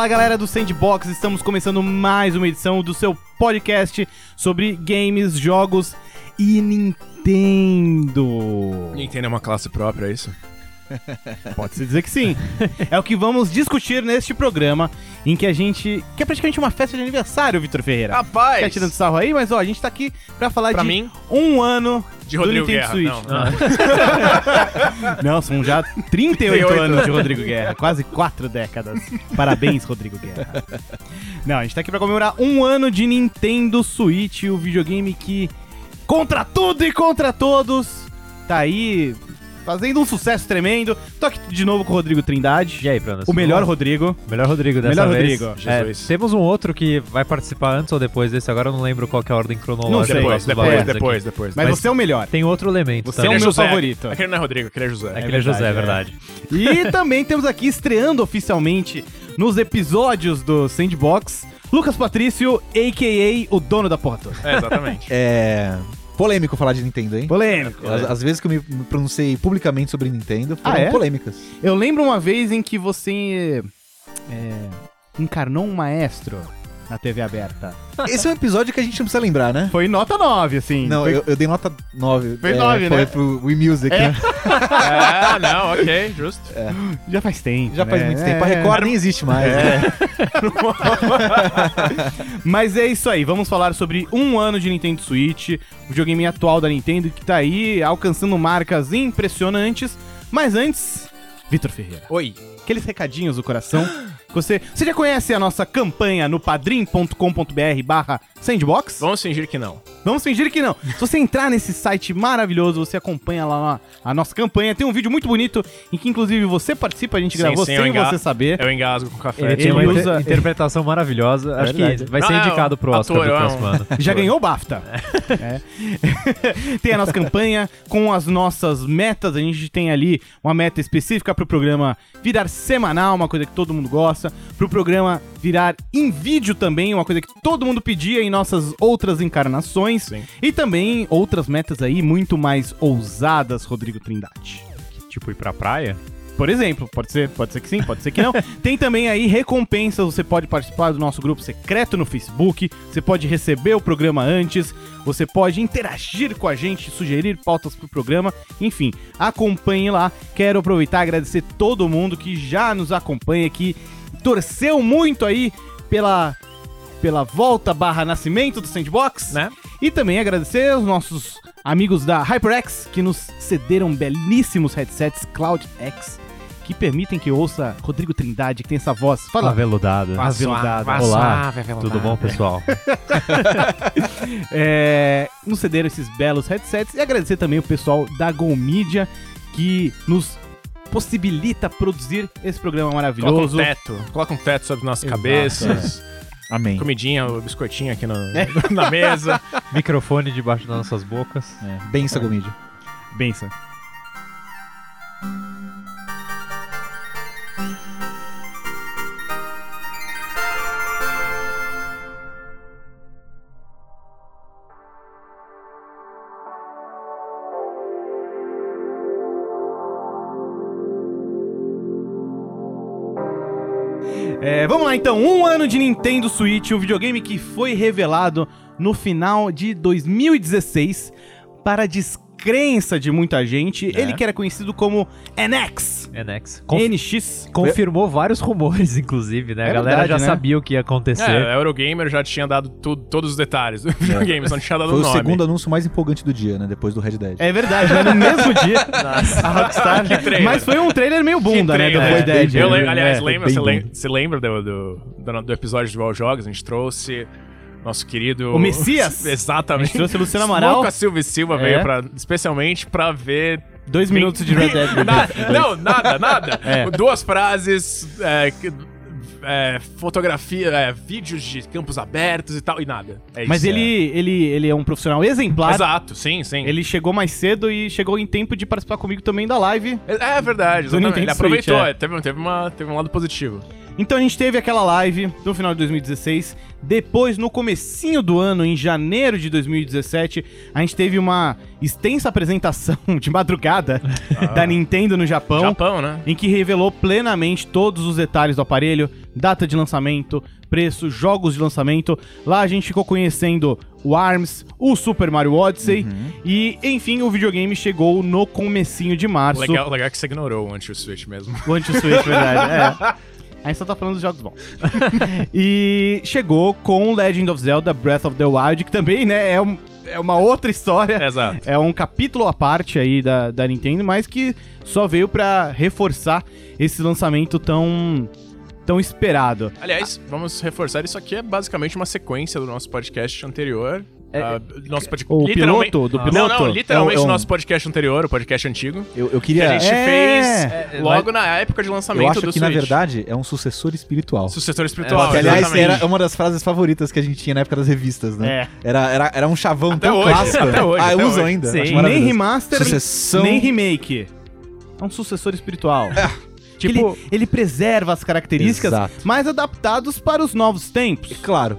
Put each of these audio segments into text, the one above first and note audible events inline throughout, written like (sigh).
Fala galera do Sandbox, estamos começando mais uma edição do seu podcast sobre games, jogos e Nintendo. Nintendo é uma classe própria, é isso? (laughs) Pode-se dizer que sim. É o que vamos discutir neste programa, em que a gente. que é praticamente uma festa de aniversário, Vitor Ferreira. Rapaz! Tá tirando sarro aí, mas ó, a gente tá aqui pra falar Pra de mim? um ano De Rodrigo do Nintendo Guerra. Switch. Não, não. (laughs) Não, são já 38 38. anos de Rodrigo Guerra, quase quatro décadas. Parabéns, Rodrigo Guerra. Não, a gente tá aqui pra comemorar um ano de Nintendo Switch, o videogame que, contra tudo e contra todos, tá aí fazendo um sucesso tremendo. Tô aqui de novo com o Rodrigo Trindade, E aí, Bruno? o melhor Rodrigo. Melhor Rodrigo dessa Melhor vez. Rodrigo. É, Jesus. temos um outro que vai participar antes ou depois desse, agora eu não lembro qual que é a ordem Não cronológica. sei. Depois, depois, depois, depois. Mas, Mas você é o melhor. Tem outro elemento Você é o também. meu José. favorito. Aquele não é Rodrigo, aquele é José. Aquele é José, é verdade. E (laughs) também temos aqui estreando oficialmente nos episódios do Sandbox, Lucas Patrício, a.k.a. o dono da porra toda. É, exatamente. É. Polêmico falar de Nintendo, hein? Polêmico. As, as vezes que eu me me pronunciei publicamente sobre Nintendo foram Ah, é? polêmicas. Eu lembro uma vez em que você é, encarnou um maestro na TV aberta. (laughs) Esse é um episódio que a gente não precisa lembrar, né? Foi nota 9, assim. Não, Foi- eu, eu dei nota 9. Foi nove, foi né? pro Wii Music, É. né? ah, não, ok, justo. Já faz tempo. Já faz né? muito tempo. A É. Record nem existe mais. né? (laughs) Mas é isso aí, vamos falar sobre um ano de Nintendo Switch, o videogame atual da Nintendo que tá aí alcançando marcas impressionantes. Mas antes, Vitor Ferreira, Oi. Aqueles recadinhos do coração. Você, você já conhece a nossa campanha no padrim.com.br barra sandbox? Vamos fingir que não. Vamos fingir que não. Se você entrar nesse site maravilhoso, você acompanha lá a nossa campanha. Tem um vídeo muito bonito em que, inclusive, você participa. A gente Sim, gravou sim, sem você saber. Eu engasgo com café. É, Ele uma usa- interpretação maravilhosa. Acho verdade. que vai ser Não, indicado pro Oscar ator, do é próximo ano. Já ganhou o BAFTA. (laughs) É. (laughs) tem a nossa campanha com as nossas metas. A gente tem ali uma meta específica pro programa virar semanal, uma coisa que todo mundo gosta. Pro programa virar em vídeo também, uma coisa que todo mundo pedia em nossas outras encarnações. Sim. E também outras metas aí muito mais ousadas, Rodrigo Trindade. Tipo, ir pra praia? Por exemplo, pode ser, pode ser que sim, pode ser que não. (laughs) Tem também aí recompensas, você pode participar do nosso grupo secreto no Facebook, você pode receber o programa antes, você pode interagir com a gente, sugerir pautas pro programa, enfim, acompanhe lá. Quero aproveitar e agradecer todo mundo que já nos acompanha, que torceu muito aí pela pela volta barra nascimento do Sandbox, Né? e também agradecer aos nossos amigos da HyperX que nos cederam belíssimos headsets Cloud X que permitem que eu ouça Rodrigo Trindade, que tem essa voz. Fala, Aveludado. aveludada. Olá, tudo bom, pessoal? (laughs) (laughs) É, nos cederam esses belos headsets e agradecer também o pessoal da Go Media que nos possibilita produzir esse programa Coloca um maravilhoso. teto. Coloca um teto sobre nossas Exato, cabeças. Amém. Comidinha, o biscoitinho aqui no- (laughs) na mesa. Microfone debaixo das nossas bocas. É, benção, Gomídia. Benção. Então, um ano de Nintendo Switch, o videogame que foi revelado no final de 2016 para descrença de muita gente. É. Ele que era conhecido como NX. NX. Conf- NX. Confirmou vários rumores, inclusive, né? É a galera verdade, já né? sabia o que ia acontecer. É, o Eurogamer já tinha dado tudo, todos os detalhes (laughs) do videogame, só não tinha dado Foi o o nome. segundo anúncio mais empolgante do dia, né? Depois do Red Dead. É verdade, né? No mesmo dia, (laughs) a Rockstar. Que trailer. Mas foi um trailer meio bunda, né? Do trailer. Red Dead. Eu lembro, aliás, É. lembra, você, lembra do, do, do, do episódio de Val Jogos? A gente trouxe nosso querido... O Messias? (laughs) Exatamente. Trouxe o Luciano Amaral. Lucas Silva e Silva É. veio pra, especialmente pra ver... Dois minutos de Red Dead. (laughs) Não, nada, nada. É. Duas frases, é, que- é, fotografia, é, vídeos de campos abertos e tal, e nada. É Mas isso. ele, ele, ele é um profissional exemplar. Exato, sim, sim. Ele chegou mais cedo e chegou em tempo de participar comigo também da live. É, é verdade, exatamente. Ele aproveitou, Switch, é. é, teve, teve, uma, teve um lado positivo. Então a gente teve aquela live no final de 2016. Depois, no comecinho do ano, em janeiro de 2017, a gente teve uma extensa apresentação (laughs) de madrugada da Nintendo no Japão, Japão, né? em que revelou plenamente todos os detalhes do aparelho, data de lançamento, preço, jogos de lançamento. Lá a gente ficou conhecendo o ARMS, o Super Mario Odyssey e, enfim, o videogame chegou no comecinho de março. Legal, legal que você ignorou o anti-switch mesmo. O anti-switch, verdade. É. (laughs) A gente só tá falando dos jogos bons. (laughs) e chegou com Legend of Zelda Breath of the Wild, que também, né, é, um- é uma outra história. Exato. É um capítulo à parte aí da, da Nintendo, mas que só veio pra reforçar esse lançamento tão, tão esperado. Aliás, vamos reforçar, isso aqui é basicamente uma sequência do nosso podcast anterior. Ah, nosso pod... O literalmente- piloto do Não, piloto? não, literalmente É um- é o um- nosso podcast anterior, o podcast antigo. Eu, eu Que queria. a gente É, fez é, logo na época de lançamento eu acho do que, na Switch. verdade, é um sucessor espiritual. Sucessor espiritual, que, aliás, exatamente. era uma das frases favoritas que a gente tinha na época das revistas, né? É. Era, era, era um chavão Até tão hoje, clássico. até hoje, ah, até usam hoje. ainda. Sim. Nem remaster, Sucessão. nem remake. É um sucessor espiritual. Que Tipo- ele, ele preserva as características, Exato. mas adaptados para os novos tempos. Claro.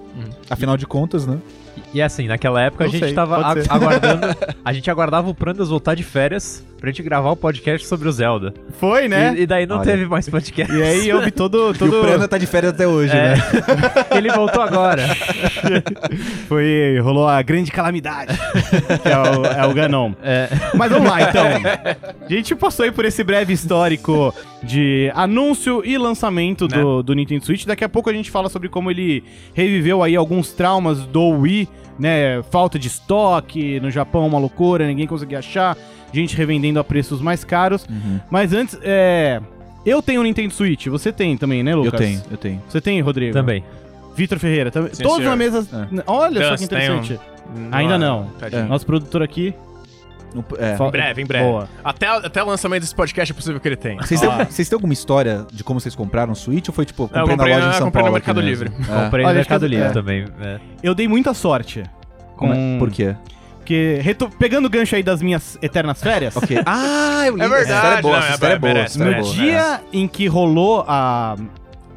Afinal de contas, né? E assim, naquela época Não a gente sei, tava a- aguardando. (laughs) A gente aguardava o Prandas voltar de férias pra gente gravar o podcast sobre o Zelda. Foi, né? E, e daí não Olha. teve mais podcast. E aí houve todo. (laughs) E todo... o Prana tá de férias até hoje, É. né? (laughs) Ele voltou agora. (laughs) Foi. rolou a grande calamidade. que é o, é o Ganon. É. Mas vamos lá, então. A gente passou aí por esse breve histórico de anúncio e lançamento do, do Nintendo Switch. Daqui a pouco a gente fala sobre como ele reviveu aí alguns traumas do Wii, né? Falta de estoque, no Japão uma loucura, ninguém conseguia achar, gente revendendo a preços mais caros. Mas antes, é... Eu tenho um Nintendo Switch, você tem também, né, Eu Lucas? tenho, eu tenho. Você tem, Rodrigo? Também. Vitor Ferreira, também. Sim, Todos senhor. na mesa. Olha só que tem um- interessante. Ainda não. Tadinho. Nosso produtor aqui. Não- é. Em breve, em breve. Boa. Até, até o lançamento desse podcast é possível que ele tenha. Vocês têm, vocês têm alguma história de como vocês compraram o Switch ou foi tipo, Não, eu comprei, comprei na loja na- em São comprei no Paulo? Mercado Livre. É. Comprei Olha, no Mercado eu- Livre é. também. é. Eu dei muita sorte. Como é? Com- Por quê? Porque, reto- pegando o gancho aí das minhas eternas férias, Ok. Ah, eu. É essa história verdade, é boa, não, essa é história é boa. merece, é no boa. dia em que rolou a,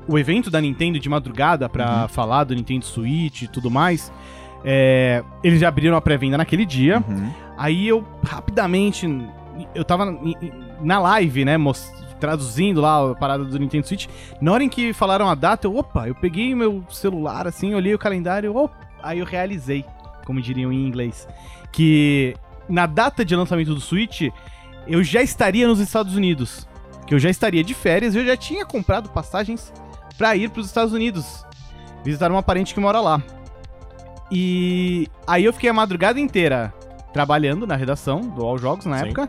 o evento da Nintendo de madrugada pra Uhum. falar do Nintendo Switch e tudo mais, é, eles já abriram a pré-venda naquele dia. Uhum. Aí eu, rapidamente, eu tava na live, né, traduzindo lá a parada do Nintendo Switch. Na hora em que falaram a data, eu, opa, eu peguei meu celular, assim, olhei o calendário, opa, aí eu realizei, como diriam em inglês, que na data de lançamento do Switch, eu já estaria nos Estados Unidos. Que eu já estaria de férias e eu já tinha comprado passagens pra ir pros Estados Unidos. Visitar uma parente que mora lá. E aí eu fiquei a madrugada inteira trabalhando na redação do All Jogos na Sim. época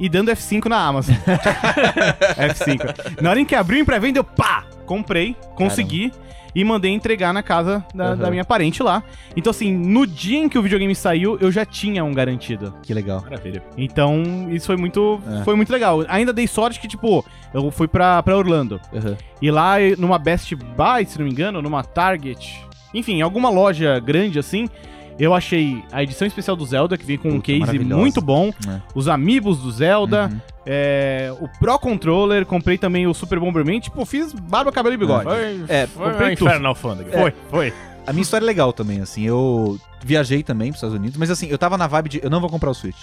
e dando F5 na Amazon. (laughs) F5. Na hora em que abriu em pré-venda, eu pá! Comprei, consegui e mandei entregar na casa da, Aham. da minha parente lá. Então, assim, no dia em que o videogame saiu, eu já tinha um garantido. Que legal. Maravilha. Então, isso foi muito, É. foi muito legal. Ainda dei sorte que, tipo, eu fui pra, pra Orlando. Uhum. E lá, numa Best Buy, se não me engano, numa Target, enfim, alguma loja grande assim, eu achei a edição especial do Zelda, que vem com um Puta, case maravilhosa. muito bom, É. os amiibos do Zelda, Uhum. é, o Pro Controller, comprei também o Super Bomberman, tipo, fiz barba, cabelo e bigode. Foi, É, foi comprei um tudo. inferno na alfândega. Foi, foi. A minha história é legal também, assim. Eu viajei também pros Estados Unidos, mas assim, eu tava na vibe de eu não vou comprar o Switch.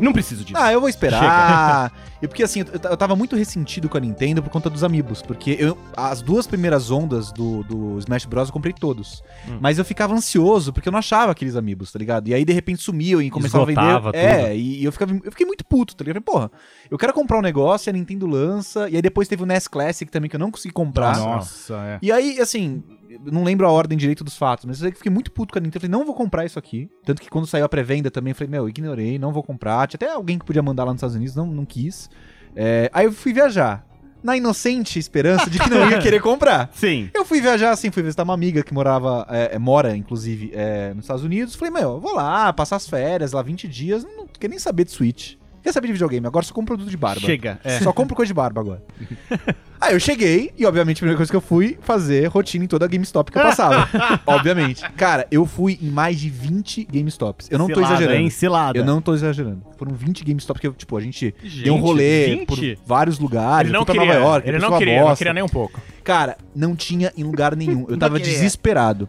Não preciso disso. Ah, eu vou esperar. (laughs) e porque assim, eu, eu tava muito ressentido com a Nintendo por conta dos amigos. Porque eu, as duas primeiras ondas do, do Smash Bros. eu comprei todos. Hum. Mas eu ficava ansioso porque eu não achava aqueles amigos, tá ligado? E aí de repente sumiu e começava a vender. É, tudo. e eu, ficava, eu fiquei muito puto, tá ligado? Eu porra, eu quero comprar um negócio e a Nintendo lança. E aí depois teve o NES Classic também que eu não consegui comprar. Nossa, é. E aí, assim, eu não lembro a ordem direito dos fatos, mas eu sei que fiquei muito puto com a Nintendo. Eu falei, não vou comprar isso aqui. Tanto que quando saiu a pré-venda também, eu falei, meu, ignorei, não vou comprar. Tinha até alguém que podia mandar lá nos Estados Unidos, não, não quis. É, aí eu fui viajar. Na inocente esperança de que não ia (laughs) querer comprar. Sim. Eu fui viajar assim, fui visitar uma amiga que morava, é, é, mora, inclusive, é, nos Estados Unidos. Falei, meu, eu vou lá, passar as férias, lá 20 dias, não quer nem saber de Switch. Quer saber de videogame? Agora só compro produto de barba. Chega. É. Só compro coisa de barba agora. (laughs) Aí eu cheguei e, obviamente, a primeira coisa que eu fui fazer rotina em toda a GameStop que eu passava. (laughs) obviamente. Cara, eu fui em mais de 20 GameStops. Eu não tô Cilada, exagerando. Hein? Cilada. Eu não tô exagerando. Foram 20 GameStops que, eu, tipo, a gente Gente, deu um rolê 20? por vários lugares. Ele não queria. Nova York, ele não queria, não queria nem um pouco. Cara, não tinha em lugar nenhum. Eu tava desesperado.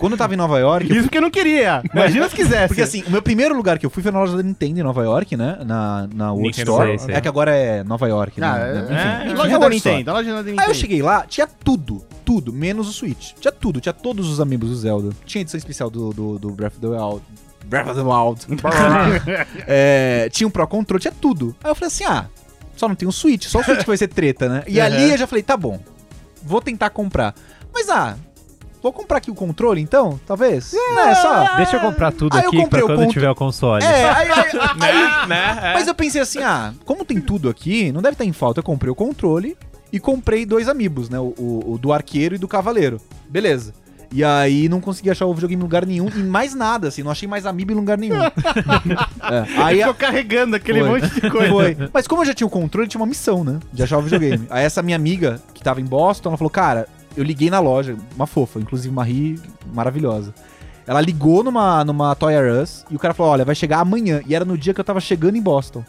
Quando eu tava em Nova York, eu Isso que eu não queria. Imagina se quisesse. Porque assim, o meu primeiro lugar que eu fui foi na loja da Nintendo em Nova York, né? Na, na World Nintendo Store. Sei, sei. É que agora é Nova York, né? Ah, né? é, Enfim, é, enfim, loja é da. Nintendo, loja da Nintendo. Aí eu cheguei lá, tinha tudo, tudo, menos o Switch. Tinha tudo, tinha todos os amigos do Zelda. Tinha edição especial do, do, do Breath of the Wild. Breath of the Wild. (laughs) (laughs) É, tinha um Pro Control, tinha tudo. Aí eu falei assim, ah, só não tem o Switch, só o Switch que vai ser treta, né? E ali eu já falei, tá bom, vou tentar comprar. Mas ah, vou comprar aqui o controle então, talvez? Né, só... Deixa eu comprar tudo eu aqui comprei pra quando ponto- tiver o console. É, aí, (laughs) aí- aí- Né? né? É. Mas eu pensei assim, ah, como tem tudo aqui, não deve estar em falta. Eu comprei o controle e comprei dois amigos, né? O, o- o do arqueiro e do cavaleiro. Beleza. E aí não consegui achar o videogame em lugar nenhum e mais nada, assim, não achei mais amiibo em lugar nenhum. (laughs) É, aí Ficou carregando aquele Foi. monte de coisa. foi. Mas como eu já tinha o controle, tinha uma missão, né? De achar o videogame. (laughs) Aí essa minha amiga, que tava em Boston, ela falou, cara, eu liguei na loja, uma fofa, inclusive uma ri maravilhosa. Ela ligou numa, numa Toy R Us e o cara falou, olha, vai chegar amanhã. E era no dia que eu tava chegando em Boston.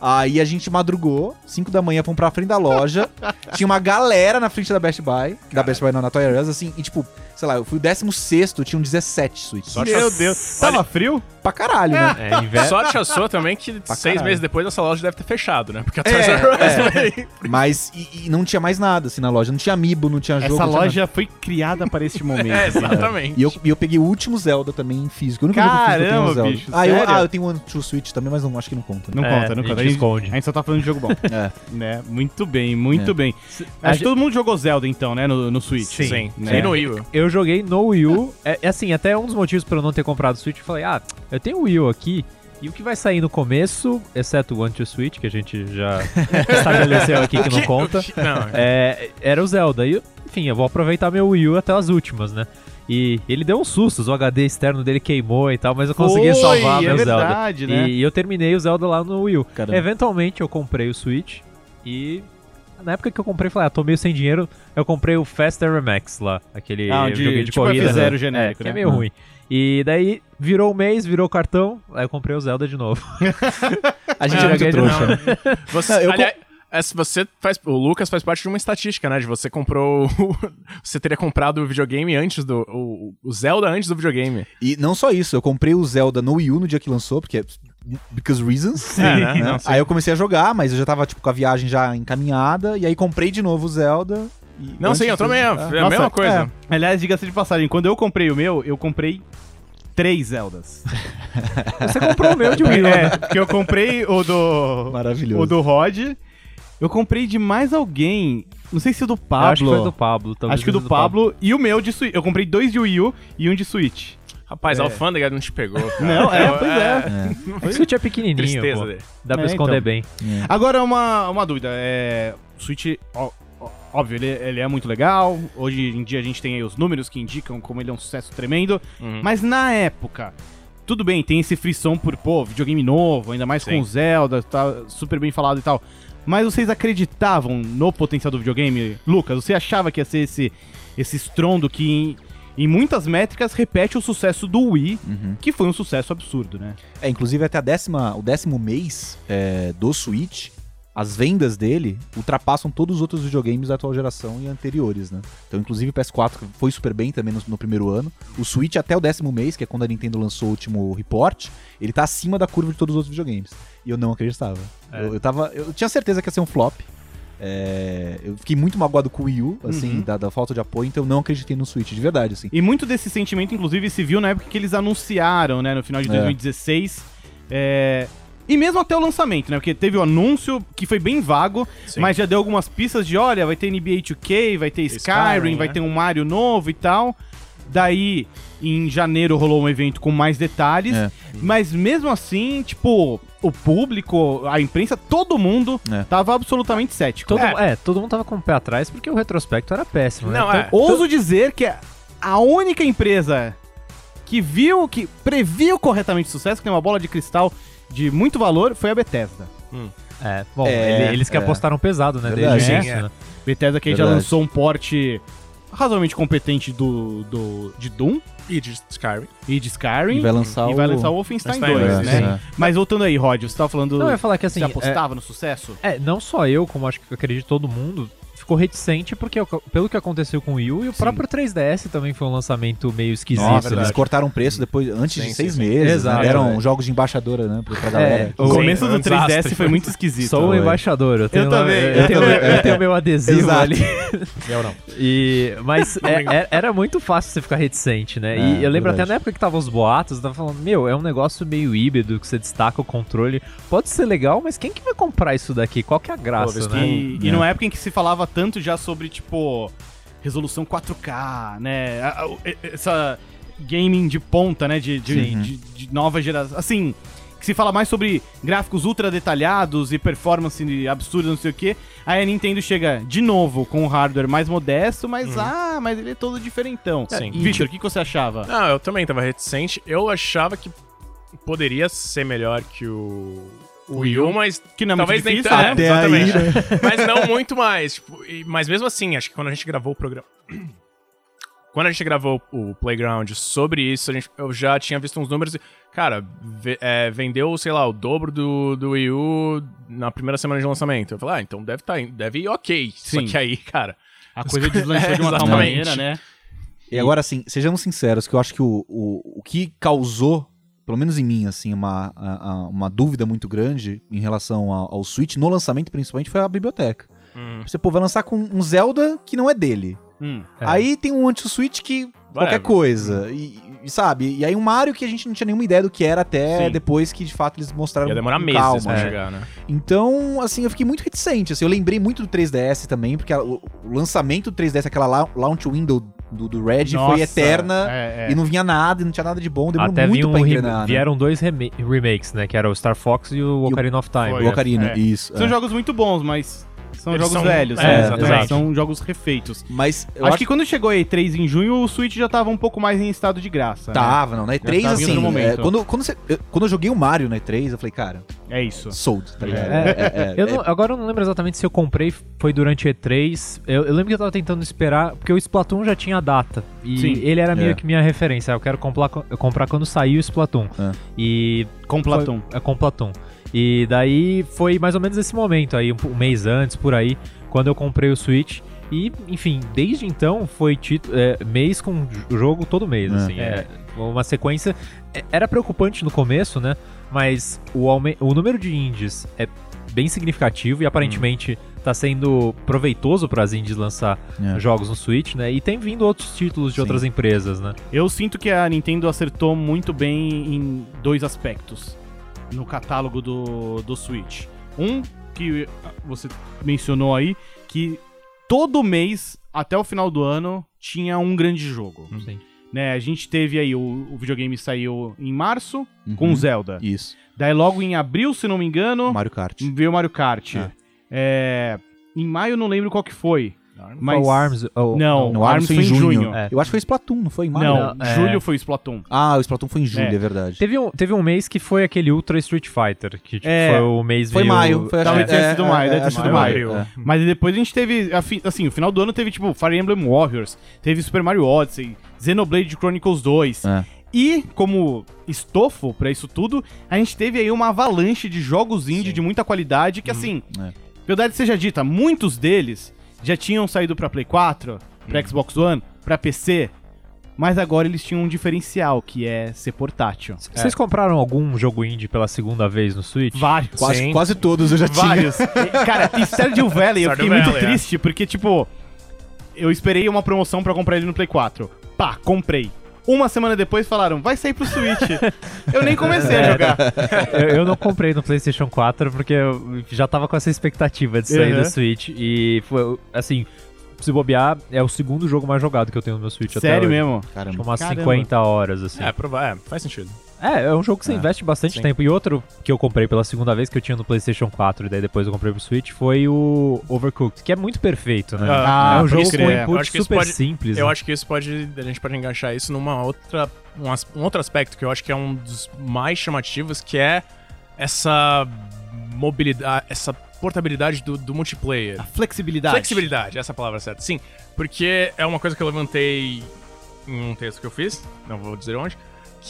Aí a gente madrugou, 5 da manhã, fomos pra frente da loja. (laughs) tinha uma galera na frente da Best Buy. Da Best Buy não, na Toy R Us, assim, e tipo, sei lá, eu fui o 16, tinham 17 suítes. Sorte Meu a- Deus. Tava frio? Pra caralho, né? É, inverno. Sorte a sua também que seis caralho. meses depois essa loja deve ter fechado, né? Porque a É, Toys R Us é. veio. Mas e, e não tinha mais nada assim na loja. Não tinha amiibo, não tinha jogo. Essa loja foi criada para este (laughs) momento. É, exatamente. E eu, e eu peguei o último Zelda também em físico. O único jogo físico que eu tenho é o Caramba, Zelda. bicho, ah, eu, ah, eu tenho One True Switch também, mas não, acho que não conta. Não É, conta, não a conta. gente esconde. A gente só tá falando de jogo bom. (laughs) É. né? Muito bem, muito É. bem. A Acho que todo mundo jogou Zelda então, né? No, no Switch. Sim. Sim. Né? E no Wii U. Eu joguei no Wii U. É, é assim, até um dos motivos pra eu não ter comprado o Switch, eu falei, ah, eu tenho o Wii U aqui, e o que vai sair no começo, exceto o One to Switch, que a gente já (laughs) estabeleceu aqui que não conta, (laughs) Não, é, era o Zelda. E, enfim, eu vou aproveitar meu Wii U até as últimas, né? E ele deu uns sustos, o HD externo dele queimou e tal, mas eu consegui Foi, salvar é meu Zelda. verdade, né? E eu terminei o Zelda lá no Wii U. Caramba. Eventualmente eu comprei o Switch e na época que eu comprei, falei, ah, tô meio sem dinheiro, eu comprei o Faster MX lá, aquele Ah, de- joguinho de tipo corrida. F0 né? genérico, é, que né? é meio Ah. ruim. E daí virou o mês, virou o cartão, aí eu comprei o Zelda de novo. (laughs) A gente Não, é muito joguei de trouxa. novo. né? Você, Não, eu aliás, é, você faz, o Lucas faz parte de uma estatística, né? De você comprou. (laughs) você teria comprado o videogame antes do. O, o Zelda antes do videogame. E não só isso, eu comprei o Zelda no Wii U no dia que lançou, porque. Because reasons. É, né? né? Não, sim. aí eu comecei a jogar, mas eu já tava tipo, com a viagem já encaminhada. E aí comprei de novo o Zelda. e Não, sim, eu também. É, é a Nossa, mesma coisa. Aliás, diga-se de passagem, quando eu comprei o meu, eu comprei três Zeldas. (laughs) Você comprou o meu de (laughs) Wii U, é, né? porque eu comprei o do. Maravilhoso. O do Rod. Eu comprei de mais alguém. Não sei se o do Eu Pablo. acho que foi do Pablo. talvez Acho que o do seja Pablo e o meu de Switch. Eu comprei dois de Wii U e um de Switch. Rapaz, É. a alfândega não te pegou. cara. Não, é, pois é. É. (laughs) É que o Switch é pequenininho, Tristeza pô. dele. Dá pra É, esconder então. bem. É. Agora, uma, uma dúvida. É, o Switch, ó- ó- óbvio, ele, ele é muito legal. Hoje em dia a gente tem aí os números que indicam como ele é um sucesso tremendo. Uhum. Mas na época, tudo bem, tem esse frisson por, pô, videogame novo, ainda mais Sim. com o Zelda, tá super bem falado e tal. Mas vocês acreditavam no potencial do videogame? Lucas, você achava que ia ser esse, esse estrondo que, em muitas métricas, repete o sucesso do Wii, Uhum. que foi um sucesso absurdo, né? É, inclusive até a décima, o décimo mês é, do Switch, as vendas dele ultrapassam todos os outros videogames da atual geração e anteriores, né? Então, inclusive o PS4 foi super bem também no, no primeiro ano. O Switch até o décimo mês, que é quando a Nintendo lançou o último report, ele tá acima da curva de todos os outros videogames. E eu não acreditava. É. Eu, eu tava, eu tinha certeza que ia ser um flop. É, eu fiquei muito magoado com o Wii U, assim, Uhum. da, da falta de apoio, então eu não acreditei no Switch, de verdade, assim. E muito desse sentimento, inclusive, se viu na época que eles anunciaram, né, no final de É. 2016. É, E mesmo até o lançamento, né? Porque teve o anúncio que foi bem vago, Sim. mas já deu algumas pistas de, olha, vai ter NBA 2K, vai ter Skyrim, Skyrim, vai né? ter um Mario novo e tal. Daí, em janeiro rolou um evento com mais detalhes, É. mas mesmo assim, tipo, o público, a imprensa, todo mundo É. tava absolutamente cético. Todo, É. é. todo mundo tava com o pé atrás porque o retrospecto era péssimo, né? Não, Então, é. Ouso dizer que a única empresa que viu, que previu corretamente o sucesso, que tem uma bola de cristal de muito valor, foi a Bethesda. É, bom, É, ele- eles que é. apostaram pesado, né? Verdade. Desde o Sim, início, é. né? Bethesda que já lançou um porte razoavelmente competente do, do, de Doom E de Skyrim. e de Skyrim. E vai lançar e vai o- lançar o Wolfenstein Wolfenstein 2, dois, né? Mas voltando aí, Rod, você tava falando... Não, eu ia falar que assim. você é- apostava no sucesso? É, não só eu, como acho que eu acredito todo mundo, ficou reticente porque o- pelo que aconteceu com o Wii U e o próprio 3DS também foi um lançamento meio esquisito. Nossa, eles cortaram o preço depois, antes Sim, de sim, seis sim. meses. Exato. Né? Deram É. jogos de embaixadora, né? Pra galera. O Sim, começo do um 3DS desastre. foi muito esquisito. Sou o embaixador, eu tenho, Eu lá- também, eu, eu tenho, eu é. tenho meu adesivo Exato. ali. (laughs) Eu não. E, mas é- é- era muito fácil você ficar reticente, né? e É, eu lembro verdade. até na época que tava os boatos, eu tava falando, meu, é um negócio meio híbrido, que você destaca o controle. Pode ser legal, mas quem que vai comprar isso daqui? Qual que é a graça, Pô, né? E, e É. numa época em que se falava tanto já sobre, tipo, resolução 4K, né? Essa gaming de ponta, né? De, de, Sim. de- de nova geração. Assim, que se fala mais sobre gráficos ultra detalhados e performance absurda, não sei o quê. Aí a Nintendo chega de novo com um hardware mais modesto, mas ah, mas ele é todo diferentão. Sim. Victor, o que, que você achava? Não, eu também tava reticente. Eu achava que poderia ser melhor que o, o Wii U, mas Que não é talvez muito nem difícil, tanto. né? É, Até aí, exatamente. (laughs) Mas não muito mais. Tipo, e- mas mesmo assim, acho que quando a gente gravou o programa. (clears throat) Quando a gente gravou o Playground sobre isso, a gente, eu já tinha visto uns números e, cara, ve- é, vendeu, sei lá, o dobro do, do Wii U na primeira semana de lançamento. Eu falei, ah, então deve, tá, deve ir ok. Sim. Só que aí, cara. A coisa deslanchou de uma (laughs) tal Exatamente. maneira, né? E agora, assim, sejamos sinceros, que eu acho que o, o, o que causou, pelo menos em mim, assim, uma, a- a- uma dúvida muito grande em relação ao, ao Switch, no lançamento principalmente, foi a biblioteca. hum, Você, pô, vai lançar com um Zelda que não é dele. Hum. É. Aí tem um anti-Switch que qualquer coisa. E, e sabe? E aí um Mario que a gente não tinha nenhuma ideia do que era até Sim. depois que de fato eles mostraram ia demorar meses calma. pra É. chegar, né? Então, assim, eu fiquei muito reticente. Assim, eu lembrei muito do 3DS também, porque a- o, o lançamento do 3DS, aquela la- launch window do, do Red, foi Nossa, eterna. é, é. E não vinha nada, e não tinha nada de bom, demorou Até muito um pra engrenar, né? vieram dois rema- remakes, né? Que era o Star Fox e o o- Ocarina of Time. Foi. O Ocarina, É. isso. São é. jogos muito bons, mas são Eles jogos são- velhos. é, né? exatamente. São jogos refeitos. Mas eu acho, acho, que quando chegou a E3 em junho, o Switch já tava um pouco mais em estado de graça. né? Tava, não. Na E3, tava vindo assim, no momento. é, quando, quando, você- eu, quando eu joguei o Mario na E3, eu falei, cara, É isso. sold, tá ligado? É, É, é, Eu é, não- agora eu não lembro exatamente se eu comprei, foi durante E3. Eu, eu lembro que eu tava tentando esperar, porque o Splatoon já tinha data. E Sim. ele era meio É. que minha referência. Eu quero comprar, eu comprar quando sair o Splatoon. É. E. Com Platão. Foi, é, com Platon. E daí foi mais ou menos esse momento aí, um, um mês antes, por aí, quando eu comprei o Switch. E, enfim, desde então foi tito- é, mês com jogo todo mês, É. assim. É. uma sequência. é- Era preocupante no começo, né? Mas o, o número de indies é bem significativo e aparentemente tá sendo proveitoso para as indies lançar É. jogos no Switch, né? E tem vindo outros títulos de Sim. outras empresas, né? Eu sinto que a Nintendo acertou muito bem em dois aspectos no catálogo do, do Switch. Um, que você mencionou aí, que todo mês, até o final do ano, tinha um grande jogo. Sim. Né, a gente teve aí, o, o videogame saiu em março, Uhum. com Zelda. Isso. Daí logo em abril, se não me engano, Mario Kart. veio Mario Kart. É. É, em maio não lembro qual que foi. Mas... Foi o ARMS. oh, Não, No o ARMS foi em junho. É. Eu acho que foi Splatoon, não foi em maio? Não, Não, é. julho foi o Splatoon. Ah, o Splatoon foi em julho, É. é, verdade. Teve um, teve um mês que foi aquele Ultra Street Fighter, que tipo, É, foi o mês Foi meio- maio. Foi, Talvez tenha sido maio, deve ter acho sido maio. Mas depois a gente teve, assim, o final do ano teve, tipo, Fire Emblem Warriors, teve Super Mario Odyssey, Xenoblade Chronicles 2. É. E, como estofo pra isso tudo, a gente teve aí uma avalanche de jogos indie de muita qualidade que, assim, É. verdade seja dita, muitos deles já tinham saído pra Play 4, pra Xbox One, pra PC, mas agora eles tinham um diferencial, que é ser portátil. Vocês compraram algum jogo indie pela segunda vez no Switch? Vários. Quase, Sim. quase todos eu já tinha. Vários. Cara, e Stardew Valley, eu fiquei muito é. triste, porque, tipo, eu esperei uma promoção pra comprar ele no Play 4. Pá, comprei. Uma semana depois falaram, vai sair pro Switch. eu nem comecei a jogar. (laughs) eu, eu não comprei no PlayStation 4 porque eu já tava com essa expectativa de sair Uhum. do Switch. E foi, assim, se bobear, é o segundo jogo mais jogado que eu tenho no meu Switch até Sério mesmo? Acho Caramba. umas Caramba. 50 horas, assim. É, prova- é, faz sentido. É, é um jogo que você É, investe bastante sim. tempo. E outro que eu comprei pela segunda vez, que eu tinha no PlayStation 4, e daí depois eu comprei pro Switch, foi o Overcooked, que é muito perfeito, né? Ah, é um jogo com crer. um input acho que isso super pode- simples. Eu né? acho que isso pode. A gente pode enganchar isso numa outra. Um, as- um outro aspecto que eu acho que é um dos mais chamativos, que é essa mobilidade, essa portabilidade do, do multiplayer. A flexibilidade. Flexibilidade, essa é a palavra certa. Sim, porque é uma coisa que eu levantei em um texto que eu fiz, não vou dizer onde,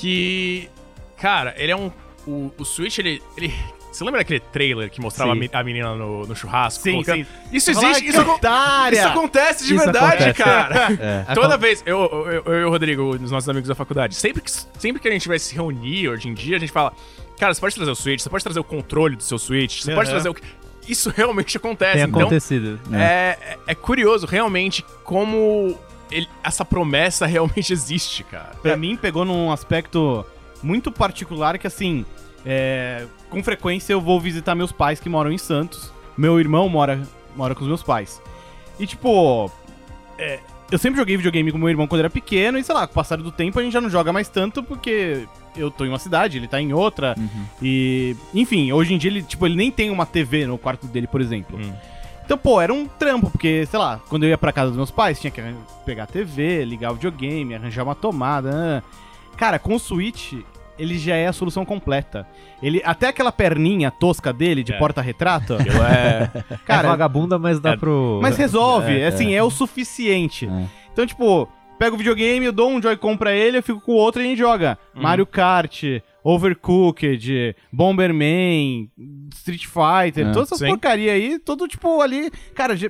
que, cara, ele é um. O, o Switch, ele, ele Você lembra daquele trailer que mostrava a Sim. a menina no, no churrasco? Sim, colocando- sim. Isso existe, "Ai, isso, que acon- otária!" isso acontece de Isso verdade, acontece. cara. É. (laughs) Toda vez, eu, eu, eu e o Rodrigo, os nossos amigos da faculdade, sempre que, sempre que a gente vai se reunir hoje em dia, a gente fala, cara, você pode trazer o Switch, você pode trazer o controle do seu Switch, você pode Aham. trazer o... Isso realmente acontece, Tem então... acontecido. É, é- é curioso, realmente, como ele- essa promessa (laughs) realmente existe, cara. Pra mim, pegou num aspecto muito particular que, assim, é, com frequência eu vou visitar meus pais que moram em Santos. Meu irmão mora, mora com os meus pais. E, tipo, é, eu sempre joguei videogame com meu irmão quando era pequeno e, sei lá, com o passar do tempo a gente já não joga mais tanto porque eu tô em uma cidade, ele tá em outra. E, enfim, hoje em dia ele, tipo, ele nem tem uma TV no quarto dele, por exemplo. Hum. Então, pô, era um trampo, porque, sei lá, quando eu ia pra casa dos meus pais, tinha que pegar a TV, ligar o videogame, arranjar uma tomada. ah. Cara, com o Switch, ele já é a solução completa. Ele, até aquela perninha tosca dele, de É. porta-retrato, (laughs) é... é cara, vagabunda, mas dá é- pro. mas resolve, É, assim, é, o suficiente. É. Então, tipo, pego o videogame, eu dou um Joy-Con pra ele, eu fico com o outro e a gente joga. Mario Kart, Overcooked, Bomberman, Street Fighter, É. todas essas Sim. porcaria aí, todo tipo ali, cara, já,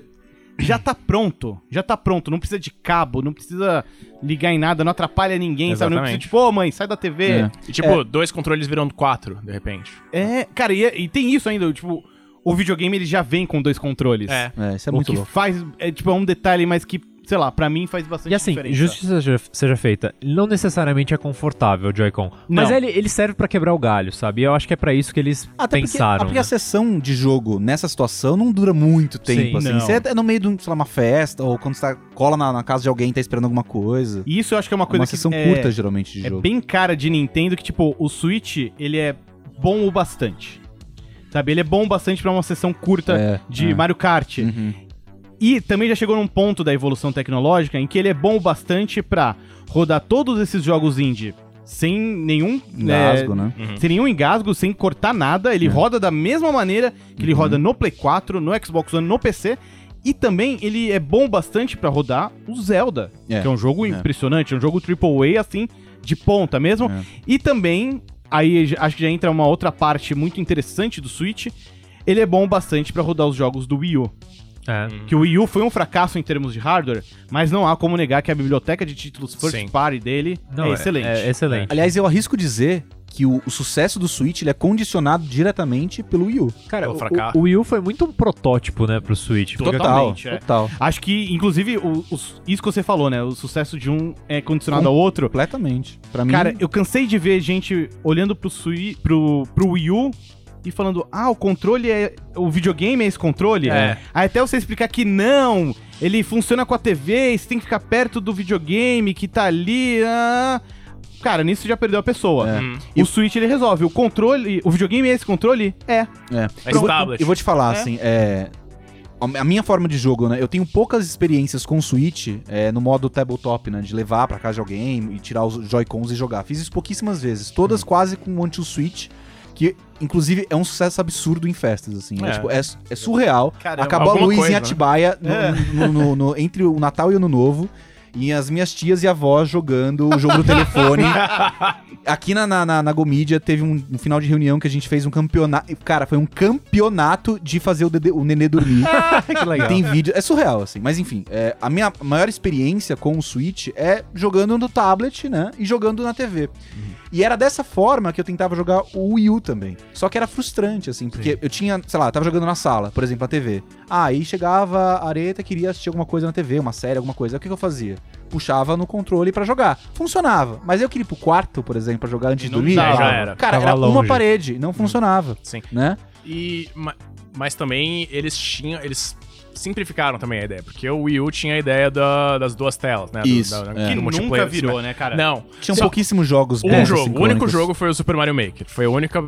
já tá pronto, já tá pronto, não precisa de cabo, não precisa ligar em nada, não atrapalha ninguém, sabe? Não precisa Exatamente. tipo, ô mãe, sai da TV. É. E tipo, dois controles viram quatro, de repente. É, cara, e, e tem isso ainda, tipo, o videogame ele já vem com dois controles. É. É, isso é o muito que louco. faz, é tipo, é um detalhe, mas que, sei lá, pra mim faz bastante E assim, diferença. justiça seja, seja feita, não necessariamente é confortável o Joy-Con. Mas ele, ele serve pra quebrar o galho, sabe? E eu acho que é pra isso que eles Até pensaram. porque, porque né? a sessão de jogo nessa situação não dura muito tempo, Sim, assim. não. Você é no meio de um, sei lá, uma festa, ou quando você tá, cola na, na casa de alguém e tá esperando alguma coisa. E isso eu acho que é uma É coisa uma que sessão é, curta, geralmente, de é jogo. bem cara de Nintendo, que tipo, o Switch, ele é bom o bastante. Sabe, ele é bom o bastante pra uma sessão curta É, de é. Mario Kart. Uhum. E também já chegou num ponto da evolução tecnológica em que ele é bom o bastante pra rodar todos esses jogos indie sem nenhum Engasgo, é, né? sem nenhum engasgo, sem cortar nada. Ele roda da mesma maneira que ele Uhum. roda no Play 4, no Xbox One, no PC. E também ele é bom bastante pra rodar o Zelda, É. que é um jogo É. impressionante, é um jogo AAA assim, de ponta mesmo. É. E também, aí já- acho que já entra uma outra parte muito interessante do Switch, ele é bom bastante pra rodar os jogos do Wii U. É. Que o Wii U foi um fracasso em termos de hardware, mas não há como negar que a biblioteca de títulos first Sim. party dele Não, é é- excelente. É, excelente. Aliás, eu arrisco dizer que o, o sucesso do Switch ele é condicionado diretamente pelo Wii U. Cara, o o, fracasso. o Wii U foi muito um protótipo, né, pro Switch. Total. É. total. Acho que, inclusive, o- isso que você falou, né? O sucesso de um é condicionado ao outro. Completamente. Pra mim, Cara, eu cansei de ver gente olhando pro, Sui, pro, pro Wii U e falando, ah, o controle é. O videogame é esse controle? É. Aí até você explicar que não, ele funciona com a TV, e você tem que ficar perto do videogame que tá ali. ah. Cara, nisso já perdeu a pessoa. É. Hum. O Switch ele resolve. O controle. O videogame é esse controle? É. É. É Eu vou, eu vou te falar, É. assim, é. A minha forma de jogo, né? Eu tenho poucas experiências com o Switch é, no modo tabletop, né? De levar pra casa de alguém e tirar os Joy-Cons e jogar. Fiz isso pouquíssimas vezes. Todas quase com o Anti-Switch, que inclusive é um sucesso absurdo em festas, assim. É, É. tipo, é, é surreal. Caramba, Acabou a luz coisa, em né? Atibaia no- É. no- no- no- entre o Natal e o Ano Novo. E as minhas tias e avós jogando o jogo do telefone. (laughs) Aqui na, na, na, na Gomídia teve um, um final de reunião que a gente fez um campeonato. Cara, foi um campeonato de fazer o, Dedê- o nenê dormir. (laughs) que legal. Tem vídeo. É surreal, assim. Mas enfim, é, a minha maior experiência com o Switch é jogando no tablet, né? E jogando na TV. E era dessa forma que eu tentava jogar o Wii U também. Só que era frustrante, assim, porque eu tinha, sei lá, tava jogando na sala, por exemplo, na TV. Ah, aí chegava a Areta, queria assistir alguma coisa na TV, uma série, alguma coisa. O que, que eu fazia? Puxava no controle pra jogar. Funcionava. Mas eu queria ir pro quarto, por exemplo, pra jogar antes dormir. dava. Já era. Cara, Tava era uma longe. parede, não funcionava, Sim. né? E, ma- mas também eles tinham. Eles simplificaram também a ideia, porque o Wii U tinha a ideia da- das duas telas, né? do- Isso, da- é. Que do nunca multiplayer, virou, assim, né, cara? Não. Tinham Só- pouquíssimos jogos Um bons, jogo. O único jogo foi o Super Mario Maker. Foi a única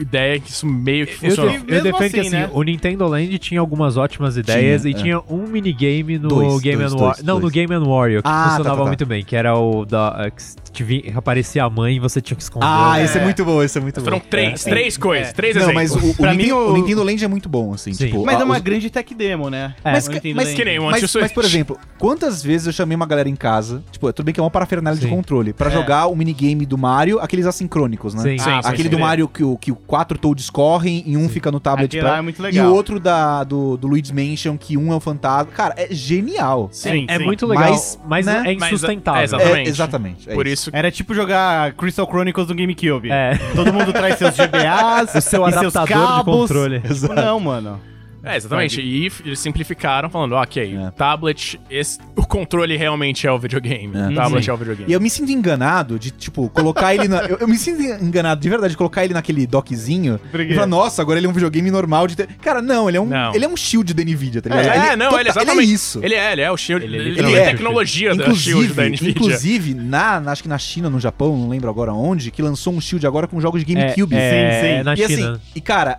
ideia que isso meio que Eu, funcionou. Mesmo eu defendo que assim, assim, né? o Nintendo Land tinha algumas ótimas ideias Tinha, e é. tinha um minigame no Dois, Game dois, and War. dois, Não, no. Game and Wario, que Ah, tá, funcionava tá, tá. muito bem, que era o da. eh, que vi- aparecia a mãe e você tinha que esconder. Ah, É. esse é muito bom, esse é muito Foram bom. três, É. três coisas, É. três Não, exemplos. mas o, o Pra Nintendo, mim, o- o Nintendo Land é muito bom, assim, Sim. tipo... Mas a- é uma os- grande tech demo, né? É. Mas, mas. Que nem o mas, mas, por exemplo, quantas vezes eu chamei uma galera em casa, tipo, tudo bem que é uma parafernália de Sim. controle, pra É. jogar o minigame do Mario, aqueles assincrônicos, né? Sim. Sim, Ah, sim, Aquele sim. do Mario que, o, que o quatro toads correm e um fica no tablet Aquele pra... é muito E legal. o outro da, do, do Luigi's Mansion, que um é o fantasma. Cara, é genial. Sim, é sim. muito legal, Mas, mas, né? é Mas, insustentável. é, exatamente. É, exatamente. é Por isso. isso Era tipo jogar Crystal Chronicles no GameCube. É. Todo mundo traz seus GBAs, (laughs) O seu e seus adaptador de cabos. controle. Não, mano. É, exatamente. E eles simplificaram falando, ok, É. tablet, esse- o controle realmente é o videogame. É. O tablet Sim. é o videogame. E eu me sinto enganado de, tipo, colocar ele na. (laughs) Eu, eu me sinto enganado de verdade de colocar ele naquele dockzinho e falar, nossa, agora ele é um videogame normal de ter. Cara, não, ele é um, Não. ele é um shield da Nvidia, tá ligado? É, ele, não, tota- ele exatamente. Ele é isso. Ele é, ele é o Shield. Ele é Ele, é a tecnologia da Shield inclusive, da Nvidia. inclusive na, na- acho que na China, no Japão, não lembro agora onde, que lançou um shield agora com jogos de GameCube. É, Sim, sim. é na e China. assim, e cara,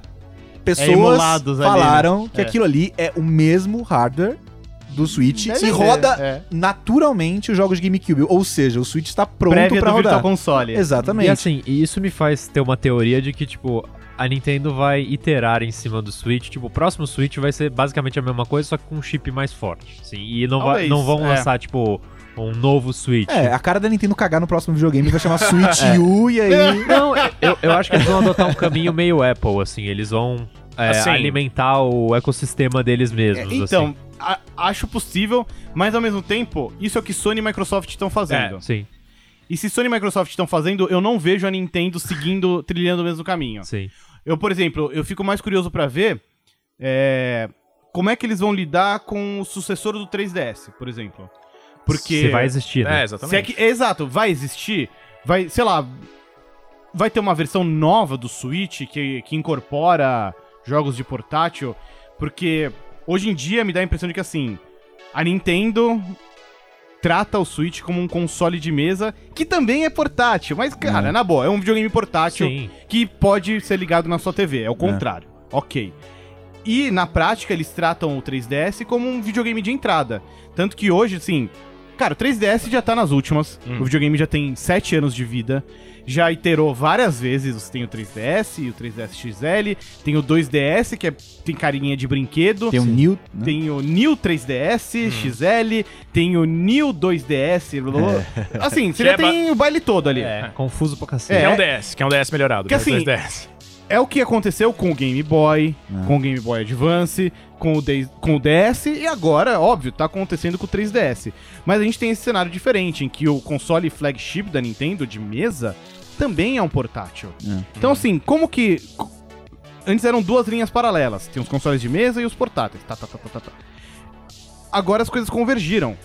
pessoas emulados ali, falaram né? que É. aquilo ali é o mesmo hardware do Switch e roda é. naturalmente os jogos de GameCube. Ou seja, o Switch está pronto do rodar. Virtual Console. Exatamente. E assim, e isso me faz ter uma teoria de que, tipo, a Nintendo vai iterar em cima do Switch. Tipo, o próximo Switch vai ser basicamente a mesma coisa, só que com um chip mais forte. Sim, e não, vai, não vão é. lançar, tipo, um novo Switch. É, a cara da Nintendo cagar no próximo videogame vai chamar Switch (laughs) U e aí. Não, eu, eu acho que eles vão adotar um caminho meio Apple, assim. Eles vão é, Assim. alimentar o ecossistema deles mesmos. Então, assim. a- acho possível, mas ao mesmo tempo, isso é o que Sony e Microsoft estão fazendo. Sim, E se Sony e Microsoft estão fazendo, eu não vejo a Nintendo seguindo, (laughs) trilhando o mesmo caminho. sim. Eu, por exemplo, eu fico mais curioso pra ver é, como é que eles vão lidar com o sucessor do 3DS, por exemplo. Porque Se vai existir, né? É, é exatamente. que, exato, vai existir, vai, sei lá, vai ter uma versão nova do Switch que, que incorpora jogos de portátil, porque hoje em dia me dá a impressão de que assim, a Nintendo trata o Switch como um console de mesa que também é portátil, mas cara, na boa, é um videogame portátil Sim. que pode ser ligado na sua TV, é o contrário. OK. E na prática eles tratam o 3DS como um videogame de entrada, tanto que hoje assim, Cara, o 3DS já tá nas últimas. Hum. O videogame já tem 7 anos de vida. Já iterou várias vezes. Você tem o 3DS e o 3DS XL. Tem o 2DS, que é- tem carinha de brinquedo. Tem um New. né? Tem o New 3DS XL. Tem o New 2DS. blá, blá, blá. Assim, você Que já é tem o baile todo ali. É, confuso pra cacete. Que é É. um DS, que é um DS melhorado. Que né? assim, 2DS. É o que aconteceu com o Game Boy, É. com o Game Boy Advance, com o, com o DS e agora, óbvio, tá acontecendo com o 3DS. Mas a gente tem esse cenário diferente, em que o console flagship da Nintendo de mesa também é um portátil. É. Então, assim, como que. Antes eram duas linhas paralelas. Tem os consoles de mesa e os portáteis. Tá, tá, tá, tá, tá, tá. Agora as coisas convergiram.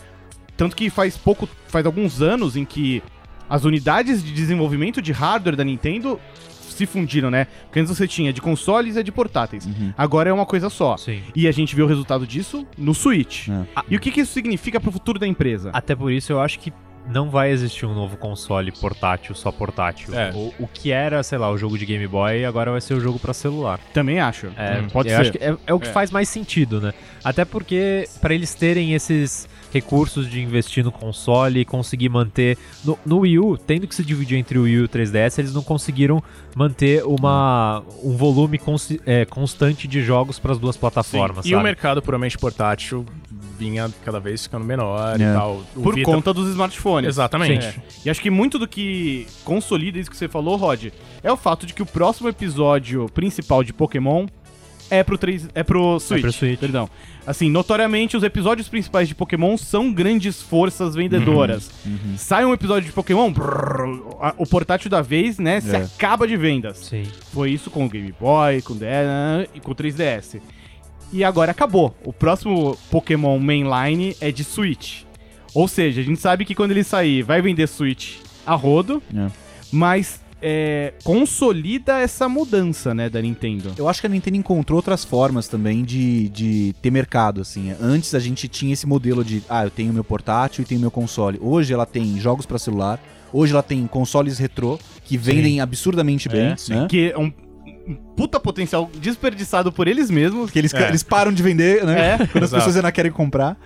Tanto que faz pouco. faz alguns anos em que as unidades de desenvolvimento de hardware da Nintendo se fundiram, né? Porque antes você tinha de consoles e de portáteis. Uhum. Agora é uma coisa só. Sim. E a gente vê o resultado disso no Switch. É. E o que, que isso significa pro futuro da empresa? Até por isso eu acho que não vai existir um novo console portátil, só portátil. É. O, o que era, sei lá, o jogo de Game Boy, agora vai ser o jogo pra celular. Também acho. É, Hum, pode ser. acho que é, é o que É. faz mais sentido, né? Até porque, pra eles terem esses recursos de investir no console e conseguir manter. No, no Wii U, tendo que se dividir entre o Wii U e o 3DS, eles não conseguiram manter uma, um volume consi- é, constante de jogos pras duas plataformas. E sabe? o mercado puramente portátil vinha cada vez ficando menor É. e tal. O Por Vita- conta dos smartphones. Exatamente. É. E acho que muito do que consolida isso que você falou, Rod, é o fato de que o próximo episódio principal de Pokémon é pro, 3, é pro Switch. pro Switch. Perdão. Assim, notoriamente, os episódios principais de Pokémon são grandes forças vendedoras. Uhum. Sai um episódio de Pokémon, brrr, a- o portátil da vez, né, se É. acaba de vendas. Sim. Foi isso com o Game Boy, com o DS e com o 3DS. E agora acabou. O próximo Pokémon Mainline é de Switch. Ou seja, a gente sabe que quando ele sair, vai vender Switch a rodo, É. mas é, consolida essa mudança, né, da Nintendo. Eu acho que a Nintendo encontrou outras formas também de, de ter mercado, assim. Antes a gente tinha esse modelo de, ah, eu tenho meu portátil e tenho meu console. Hoje ela tem jogos pra celular, hoje ela tem consoles retrô que vendem absurdamente bem, É, sim. né? Que é um puta potencial desperdiçado por eles mesmos. Porque eles, É. eles param de vender, né? É, (laughs) Quando as exato. pessoas ainda querem comprar.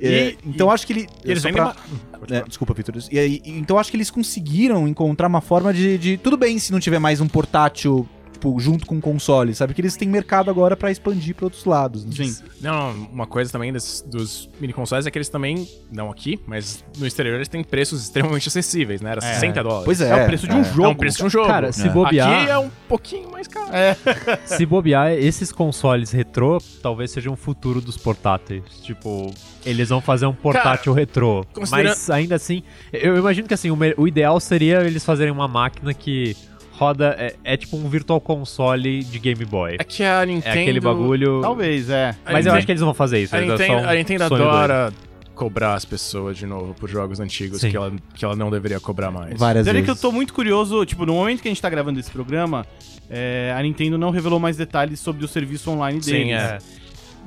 É, E- então acho que ele. E eles vendem. pra- ma- É, desculpa, Victor. E aí, então acho que eles conseguiram encontrar uma forma de, de- Tudo bem se não tiver mais um portátil tipo, junto com o console, sabe? Que eles têm mercado agora pra expandir pra outros lados. né? Sim. Não, uma coisa também desses- dos mini consoles é que eles também, não aqui, mas no exterior eles têm preços (laughs) extremamente acessíveis, né? Era 60 dólares. Pois é. É, o preço de um é. jogo. É um preço de um jogo. Cara, se É. bobear, Aqui é um pouquinho mais caro. (laughs) se bobear, esses consoles retrô talvez sejam o futuro dos portáteis. Tipo, eles vão fazer um portátil retrô. considera- Mas ainda assim, eu imagino que assim, o, o ideal seria eles fazerem uma máquina que roda. É, é tipo um virtual console de Game Boy. É que a É Nintendo... aquele bagulho. Talvez, é. Mas eu acho que eles não vão fazer isso. A é só Nintendo, um a Nintendo doido. adora cobrar as pessoas de novo por jogos antigos Sim. que ela, que ela não deveria cobrar mais. Várias Sério vezes. que eu tô muito curioso, tipo, no momento que a gente tá gravando esse programa, é, a Nintendo não revelou mais detalhes sobre o serviço online deles. Sim, é.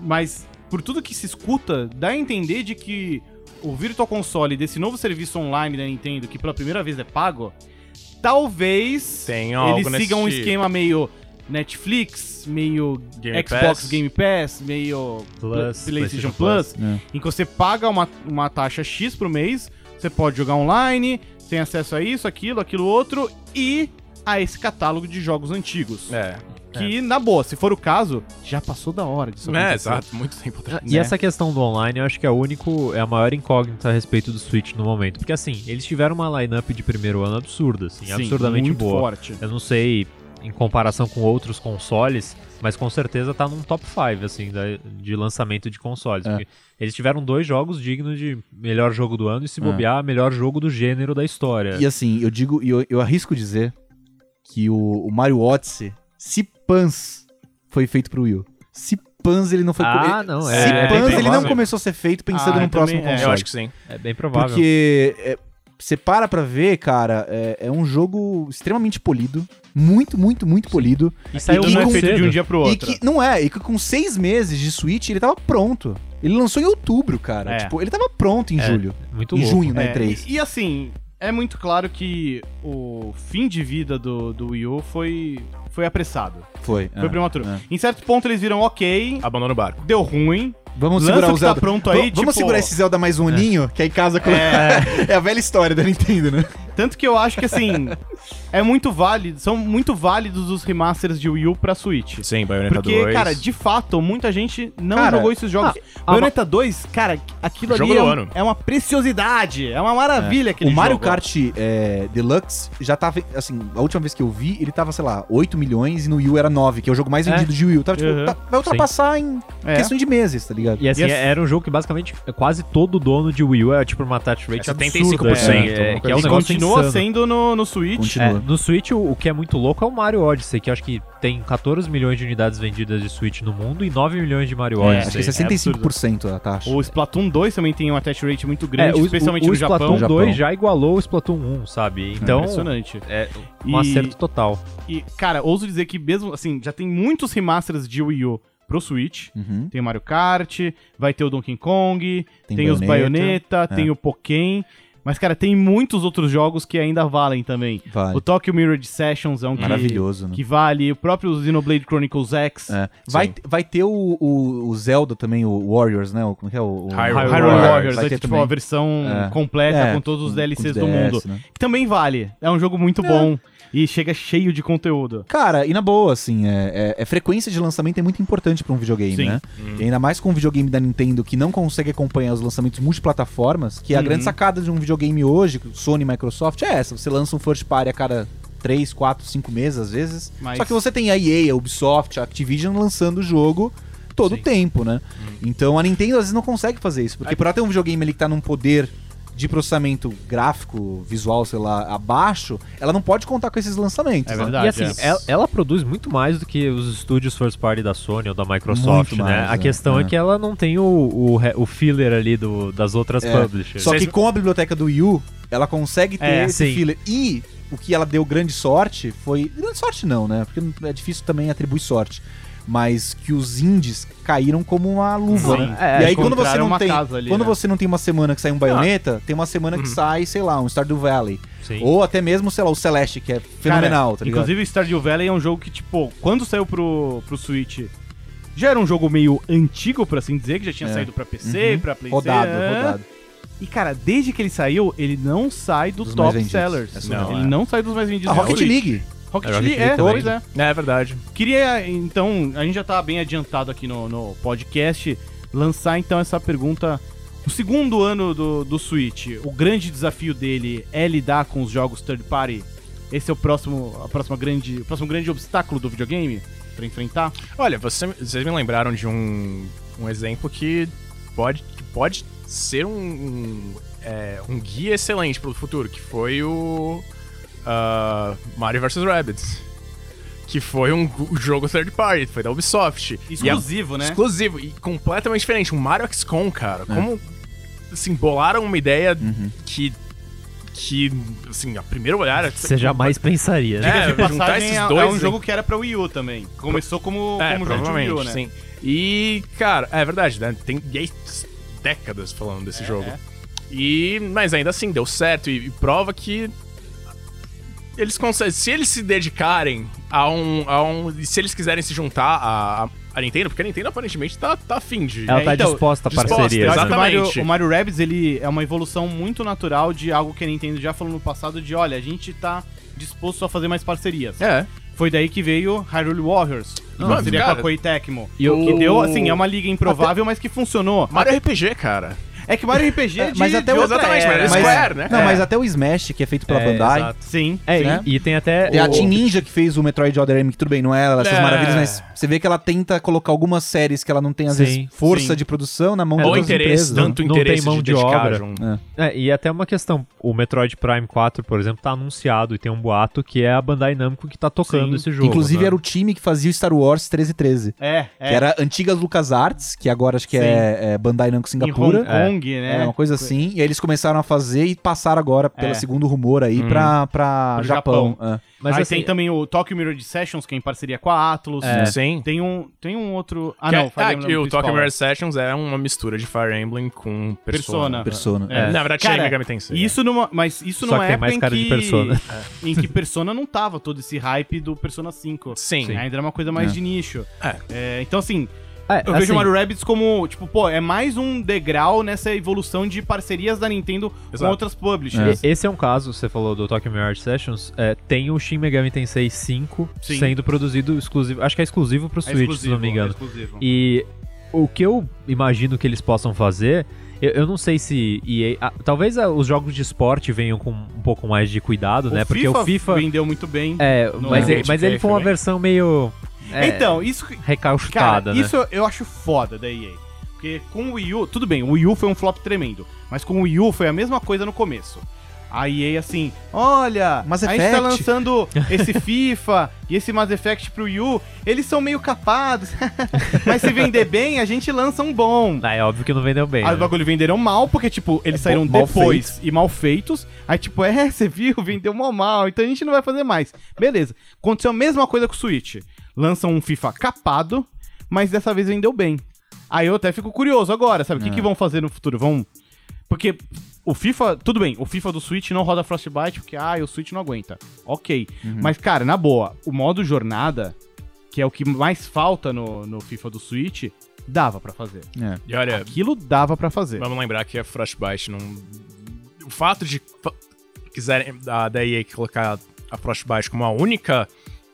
Mas, por tudo que se escuta, dá a entender de que o Virtual Console desse novo serviço online da Nintendo, que pela primeira vez é pago, talvez Tem algo eles nesse sigam um tipo. esquema meio Netflix, meio Game Xbox Pass. Game Pass, meio Plus, PlayStation PlayStation Plus, É. em que você paga uma, uma taxa X por mês, você pode jogar online, tem acesso a isso, aquilo, aquilo outro e a esse catálogo de jogos antigos. É, Que, na boa, se for o caso, já passou da hora disso é, exato. Muito tempo atrás. E né? essa questão do online, eu acho que é, o único, é a maior incógnita a respeito do Switch no momento. Porque assim, eles tiveram uma lineup de primeiro ano absurda, assim, Sim, absurdamente muito boa. forte. Eu não sei em comparação com outros consoles, mas com certeza tá num top 5, assim, de lançamento de consoles. É. Porque eles tiveram dois jogos dignos de melhor jogo do ano e, se É. bobear, melhor jogo do gênero da história. E assim, eu digo, e eu, eu arrisco dizer que o, o Mario Odyssey, se pans, foi feito pro Wii U. Se pans ele não foi... Ah, não, Se é- é pans ele não começou a ser feito pensando Ah, no próximo também- é, console. Eu acho que sim. É bem provável. Porque é, você para pra ver, cara, é, é um jogo extremamente polido. Muito, muito, muito polido. E saiu é muito feito de um dia pro E outro. que, não é, e que com seis meses de Switch ele tava pronto. Ele lançou em outubro, cara. É. Tipo, ele tava pronto em É, julho. Muito em louco. junho, né? É, E3. e, e assim, é muito claro que o fim de vida do, do Wii U foi, foi apressado. Foi. Foi é, prematuro. é. Em certo ponto eles viram, ok, Abandona o barco. deu ruim. Vamos Lança segurar o tá Zelda. pronto Va- aí, Vamos tipo- segurar esse Zelda mais um aninho, que aí casa com. (laughs) É. a velha história da Nintendo, né? Tanto que eu acho que assim, é muito válido, são muito válidos os remasters de Wii U pra Switch. Sim, Bayonetta Porque, 2. cara, de fato, muita gente não Cara, jogou esses jogos. a- Bayonetta 2, cara, aquilo ali é, um- é uma preciosidade, é uma maravilha aquele o Mario jogo. Kart é, Deluxe já tava, assim, a última vez que eu vi, ele tava, sei lá, 8 milhões e no Wii U era 9, que é o jogo mais É. vendido de Wii U. Tava, tipo, Uhum. tá- vai ultrapassar em É. questão de meses, tá ligado? E assim, E assim- era um jogo que basicamente quase todo dono de Wii U é tipo uma touch rate É absurda. 75%, É, uma que é um E negócio continua insano. sendo no, no Switch. É, no Switch, o, o que é muito louco é o Mario Odyssey, que eu acho que tem 14 milhões de unidades vendidas de Switch no mundo e 9 milhões de Mario É, Odyssey. Acho que é 65% a taxa. O Splatoon 2 também tem um attach rate muito grande, É, o, especialmente o, o no Japão. Splatoon Japão. 2 já igualou o Splatoon 1, sabe? Então, Impressionante. é um E- acerto total. E, cara, ouso dizer que mesmo, assim, já tem muitos remasters de Wii U pro Switch. Uhum. Tem o Mario Kart, vai ter o Donkey Kong, tem, Tem os Bayonetta, Bayonetta, tem o Pokémon. Mas, cara, tem muitos outros jogos que ainda valem também. Vale. O Tokyo Mirror Sessions é um que, Maravilhoso, né? que vale. O próprio Xenoblade Chronicles X. É. Vai, Sim. vai ter o, o, o Zelda também, o Warriors, né? O, como é que é? O, Hyrule Hyrule Warriors. Warriors, Vai é ter tipo também. a versão É. completa É, com todos os DLCs do DS, mundo. né? Que também vale. É um jogo muito bom. E chega cheio de conteúdo. Cara, e na boa, assim, é, é- é frequência de lançamento é muito importante pra um videogame, Sim. né? E ainda mais com um videogame da Nintendo que não consegue acompanhar os lançamentos multiplataformas, que é a Uhum. grande sacada de um videogame hoje, Sony e Microsoft, é essa. Você lança um first party a cada 3, 4, 5 meses, às vezes. Mas- Só que você tem a EA, a Ubisoft, a Activision lançando o jogo todo o tempo, né? Então a Nintendo às vezes não consegue fazer isso, porque por ela ter um videogame ali que tá num poder de processamento gráfico, visual, sei lá, abaixo, ela não pode contar com esses lançamentos. É né? verdade. E assim, é. ela, ela produz muito mais do que os estúdios first party da Sony ou da Microsoft, Muito né? mais, a é, questão é. é. que ela não tem o, o, o filler ali do, das outras É, publishers. Só que com a biblioteca do Wii U, ela consegue ter É, esse sim. filler. E o que ela deu grande sorte foi. Grande sorte não, né? Porque é difícil também atribuir sorte. Mas que os indies caíram como uma luva, Sim. né? É, e aí quando você não tem. ali, quando né? você não tem uma semana que sai um baioneta, tem uma semana que sai, sei lá, um Stardew Valley. Sim. Ou até mesmo, sei lá, o Celeste, que é fenomenal, Cara, tá ligado? Inclusive, Stardew Valley é um jogo que, tipo, quando saiu pro, pro Switch, já era um jogo meio antigo, por assim dizer, que já tinha É. saído pra PC, Uhum. pra PlayStation. rodado, rodado. E, cara, desde que ele saiu, ele não sai do Dos top sellers. É surreal, ele é. não sai dos mais vendidos A do Rocket. League. Rocket É, Rocket League, League é, pois é. É verdade. Queria, então, a gente já tá bem adiantado aqui no, no podcast, lançar então essa pergunta. O segundo ano do, do Switch, o grande desafio dele é lidar com os jogos third party? Esse é o próximo, a próxima grande, o próximo grande obstáculo do videogame pra enfrentar? Olha, você- vocês me lembraram de um, um exemplo que pode, que pode ser um, um, é, um guia excelente pro futuro, que foi o ah, Mario vs. Rabbids. Que foi um jogo third party, foi da Ubisoft. E é- Exclusivo, né? Exclusivo e completamente diferente. Um Mario XCOM, cara. Como, assim, bolaram uma ideia que, que, assim, a primeiro olhar... Você jamais pensaria, né? É, juntar esses é, dois, é um hein? jogo que era pra Wii U também. Começou como, É, como jogo de Wii U, né? sim. E, cara, é verdade, né? Tem décadas falando desse jogo. é. E, mas ainda assim, deu certo e, e prova que eles conseguem, se eles se dedicarem a um, a um, se eles quiserem se juntar a, a, a Nintendo, porque a Nintendo aparentemente tá, tá afim de... Ela É, tá então, disposta a disposta, parceria. Acho que o Mario, Exatamente. o Mario Rabbids, ele é uma evolução muito natural de algo que a Nintendo já falou no passado de, olha, a gente tá disposto a fazer mais parcerias. É. Foi daí que veio Hyrule Warriors, que Não, seria cara, com a Koei Tecmo. e o- que deu, assim, é uma liga improvável, mas que funcionou. Mario RPG, cara. É que Mario RPG é, É, de, mas até de o- outra Exatamente, era. mas Mas- Square, né? Não, É. mas até o Smash, que é feito pela É, Bandai. exato. Sim, É, sim. né? e, e tem até. Tem a o- Team Ninja que fez o Metroid Other M, que tudo bem, não é essas É. maravilhas, mas você vê que ela tenta colocar algumas séries que ela não tem, às Sim, vezes, força sim. de produção na mão É, de Ou outras interesse, empresas. né? tanto Não tem interesse mão de de obra. É. É, e até uma questão, o Metroid Prime 4, por exemplo, tá anunciado e tem um boato que é a Bandai Namco que tá tocando Sim. esse jogo. Inclusive né? era o time que fazia o Star Wars 1313. É, é. Que era antigas LucasArts, que agora acho que é, é Bandai Namco Singapura. Kong, né? É, uma coisa assim. E aí eles começaram a fazer e passaram agora, pelo É. segundo rumor aí, pra, pra Pro Japão. Japão. É. Mas Aí assim, tem também o Tokyo Mirror Sessions, que é em parceria com a Atlus. É. Sim. Tem um, tem um outro... Ah, Que não. é- Fire ah, Emblem que o Tokyo né? Mirror Sessions é uma mistura de Fire Emblem com Persona. Persona. Persona. É. Na verdade, Cara, Shin Megami Tensei. Isso numa, mas isso Só numa que época mais em cara que, de Persona. (laughs) em que Persona não tava todo esse hype do Persona 5. Sim. Ainda era uma coisa mais É. de nicho. É. É, então, assim, é, eu assim, vejo o Mario Rabbids como, tipo, pô, é mais um degrau nessa evolução de parcerias da Nintendo com Exato. outras publishers. E- Esse é um caso, você falou do Tokyo Mirage Sessions, é, tem o Shin Megami Tensei 5 Sim. sendo produzido exclusivo, acho que é exclusivo pro É Switch, se exclusivo, não me engano. é exclusivo. E o que eu imagino que eles possam fazer, eu, eu não sei se EA, ah, talvez ah, os jogos de esporte venham com um pouco mais de cuidado, O né? Porque o FIFA vendeu muito bem. é, mas, ele, mas ele foi uma versão meio é, Então, isso... recalchutada, Cara, né? isso eu- eu acho foda da EA. Porque com o Wii U, tudo bem, o Wii U foi um flop tremendo, mas com o Wii U foi a mesma coisa no começo. A EA assim, olha, Mass a gente tá Effect. lançando (laughs) esse FIFA e esse Mass Effect pro Wii U, eles são meio capados, (laughs) mas se vender bem, a gente lança um bom. Ah, é óbvio que não vendeu bem. Aí né? os bagulho venderam mal, porque, tipo, eles É, saíram mal depois e mal feitos. Aí, tipo, é, (laughs) você viu, vendeu mal mal, então a gente não vai fazer mais. Beleza. Aconteceu a mesma coisa com o Switch. Lançam um FIFA capado, mas dessa vez vendeu bem. Aí eu até fico curioso agora, sabe? O que, É. que vão fazer no futuro? Vão. Porque o FIFA, tudo bem, o FIFA do Switch não roda Frostbite porque, ah, o Switch não aguenta. Ok. Mas, cara, na boa, o modo jornada, que é o que mais falta no, no FIFA do Switch, dava pra fazer. É. E olha, Aquilo dava pra fazer. vamos lembrar que a Frostbite não. O fato de quiserem da, da EA colocar a Frostbite como a única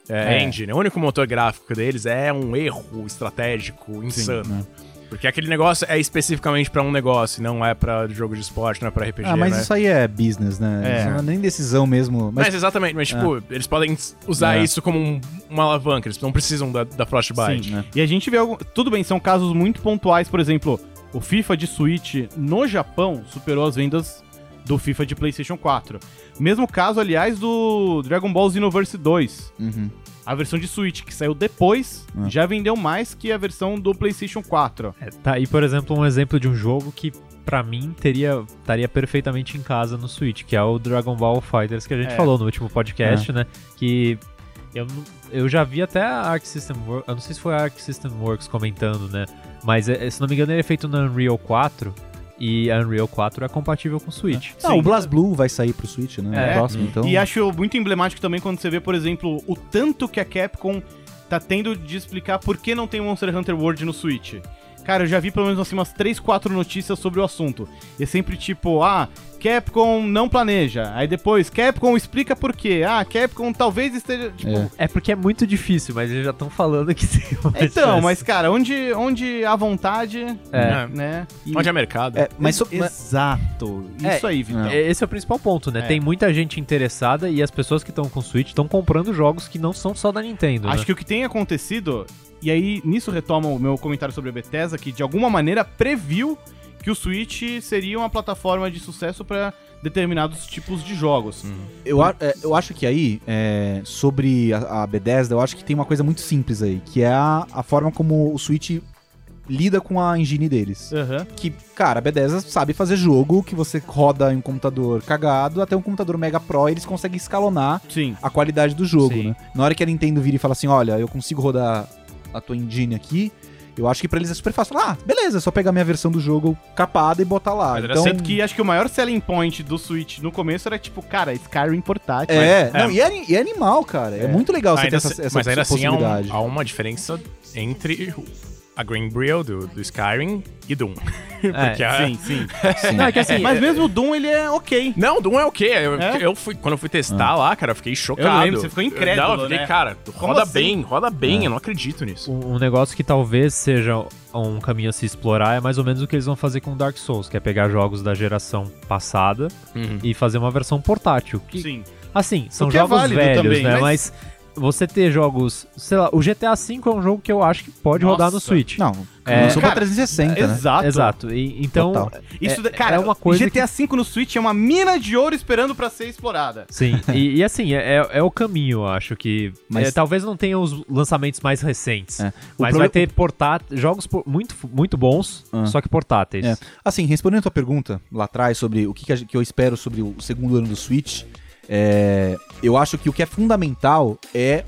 é, É. engine, o único motor gráfico deles é um erro estratégico insano. né? Porque aquele negócio é especificamente pra um negócio, não é pra jogo de esporte, não é pra RPG, Ah, mas né? isso aí é business, né? É. Isso não é nem decisão mesmo. Mas, Mas, exatamente, mas tipo, eles podem usar É. isso como um- uma alavanca, eles não precisam da, da Frostbite. Sim. né? E a gente vê algum... Tudo bem, são casos muito pontuais, por exemplo, o FIFA de Switch no Japão superou as vendas do FIFA de PlayStation 4. Mesmo caso, aliás, do Dragon Ball Xenoverse 2. Uhum. A versão de Switch, que saiu depois, Ah. já vendeu mais que a versão do PlayStation 4. É, tá aí, por exemplo, um exemplo de um jogo que pra mim teria estaria perfeitamente em casa no Switch, que é o Dragon Ball Fighters que a gente É. falou no último podcast, né? Que eu, não- eu já vi até a Arc System Works, eu não sei se foi a Arc System Works comentando, né? Mas é- se não me engano ele é feito na Unreal 4 e a Unreal 4 é compatível com o Switch. Ah, o BlazBlue vai sair pro Switch, né? É. O próximo, então. E acho muito emblemático também quando você vê, por exemplo, o tanto que a Capcom tá tendo de explicar por que não tem Monster Hunter World no Switch. Cara, eu já vi pelo menos assim umas 3, 4 notícias sobre o assunto. E é sempre tipo, ah, Capcom não planeja. Aí depois, Capcom explica por quê. Ah, Capcom talvez esteja. Tipo, É. É porque é muito difícil, mas eles já estão falando que (laughs) tem uma Então, chance. mas cara, onde, onde há vontade, É. né? E- Onde é mercado? É, mas, so- Exato. É, Isso aí, Vitor. É, Esse é o principal ponto, né? É. Tem muita gente interessada e as pessoas que estão com Switch estão comprando jogos que não são só da Nintendo. Acho né? que o que tem acontecido, e aí nisso retoma o meu comentário sobre a Bethesda, que de alguma maneira previu que o Switch seria uma plataforma de sucesso para determinados tipos de jogos. eu, a- é, eu acho que aí, é, sobre a, a Bethesda, eu acho que tem uma coisa muito simples aí, que é a, a forma como o Switch lida com a engine deles. Aham. Que, cara, a Bethesda sabe fazer jogo que você roda em um computador cagado até um computador Mega Pro, e eles conseguem escalonar Sim. a qualidade do jogo, Sim. né? Na hora que a Nintendo vira e fala assim, olha, eu consigo rodar a tua engine aqui, eu acho que pra eles é super fácil. Falar, ah, beleza, é só pegar minha versão do jogo capada e botar lá. Mas Então, Sendo que acho que o maior selling point do Switch no começo era tipo, cara, Skyrim portátil. é, Mas- não, E, é, e é animal, cara. É, muito legal você ter essa, essa mas ainda assim há, um- há uma diferença entre a Green Brio do, do Skyrim e Doom. (laughs) É, Porque a- Sim, sim. (laughs) Sim. Não, é que assim, Mas mesmo o Doom, ele é ok. Não, Doom é o quê? Eu, É? eu fui, quando eu fui testar lá, cara, eu fiquei chocado. lembro, você ficou incrédulo, Não, eu fiquei, né? cara, roda assim? bem, roda bem, eu não acredito nisso. um, um negócio que talvez seja um caminho a se explorar é mais ou menos o que eles vão fazer com Dark Souls, que é pegar jogos da geração passada Uhum. e fazer uma versão portátil. Que, Sim. Assim, são O que é jogos válido velhos, também, né? mas- Mas... você ter jogos, sei lá, o GTA V é um jogo que eu acho que pode rodar no Nossa. Switch. Não, É, pra cara, 360, né? Exato. Exato. E, então, Total. Isso, É- cara, é uma coisa GTA V no Switch é uma mina de ouro esperando pra ser explorada. Sim, e, e assim, é, é- é o caminho, eu acho que. Mas- é, talvez não tenha os lançamentos mais recentes. É. Mas vai ter portá jogos por- muito, muito bons, Ah. só que portáteis. É. Assim, respondendo a tua pergunta lá atrás sobre o que, que, que eu espero sobre o segundo ano do Switch, é, eu acho que o que é fundamental é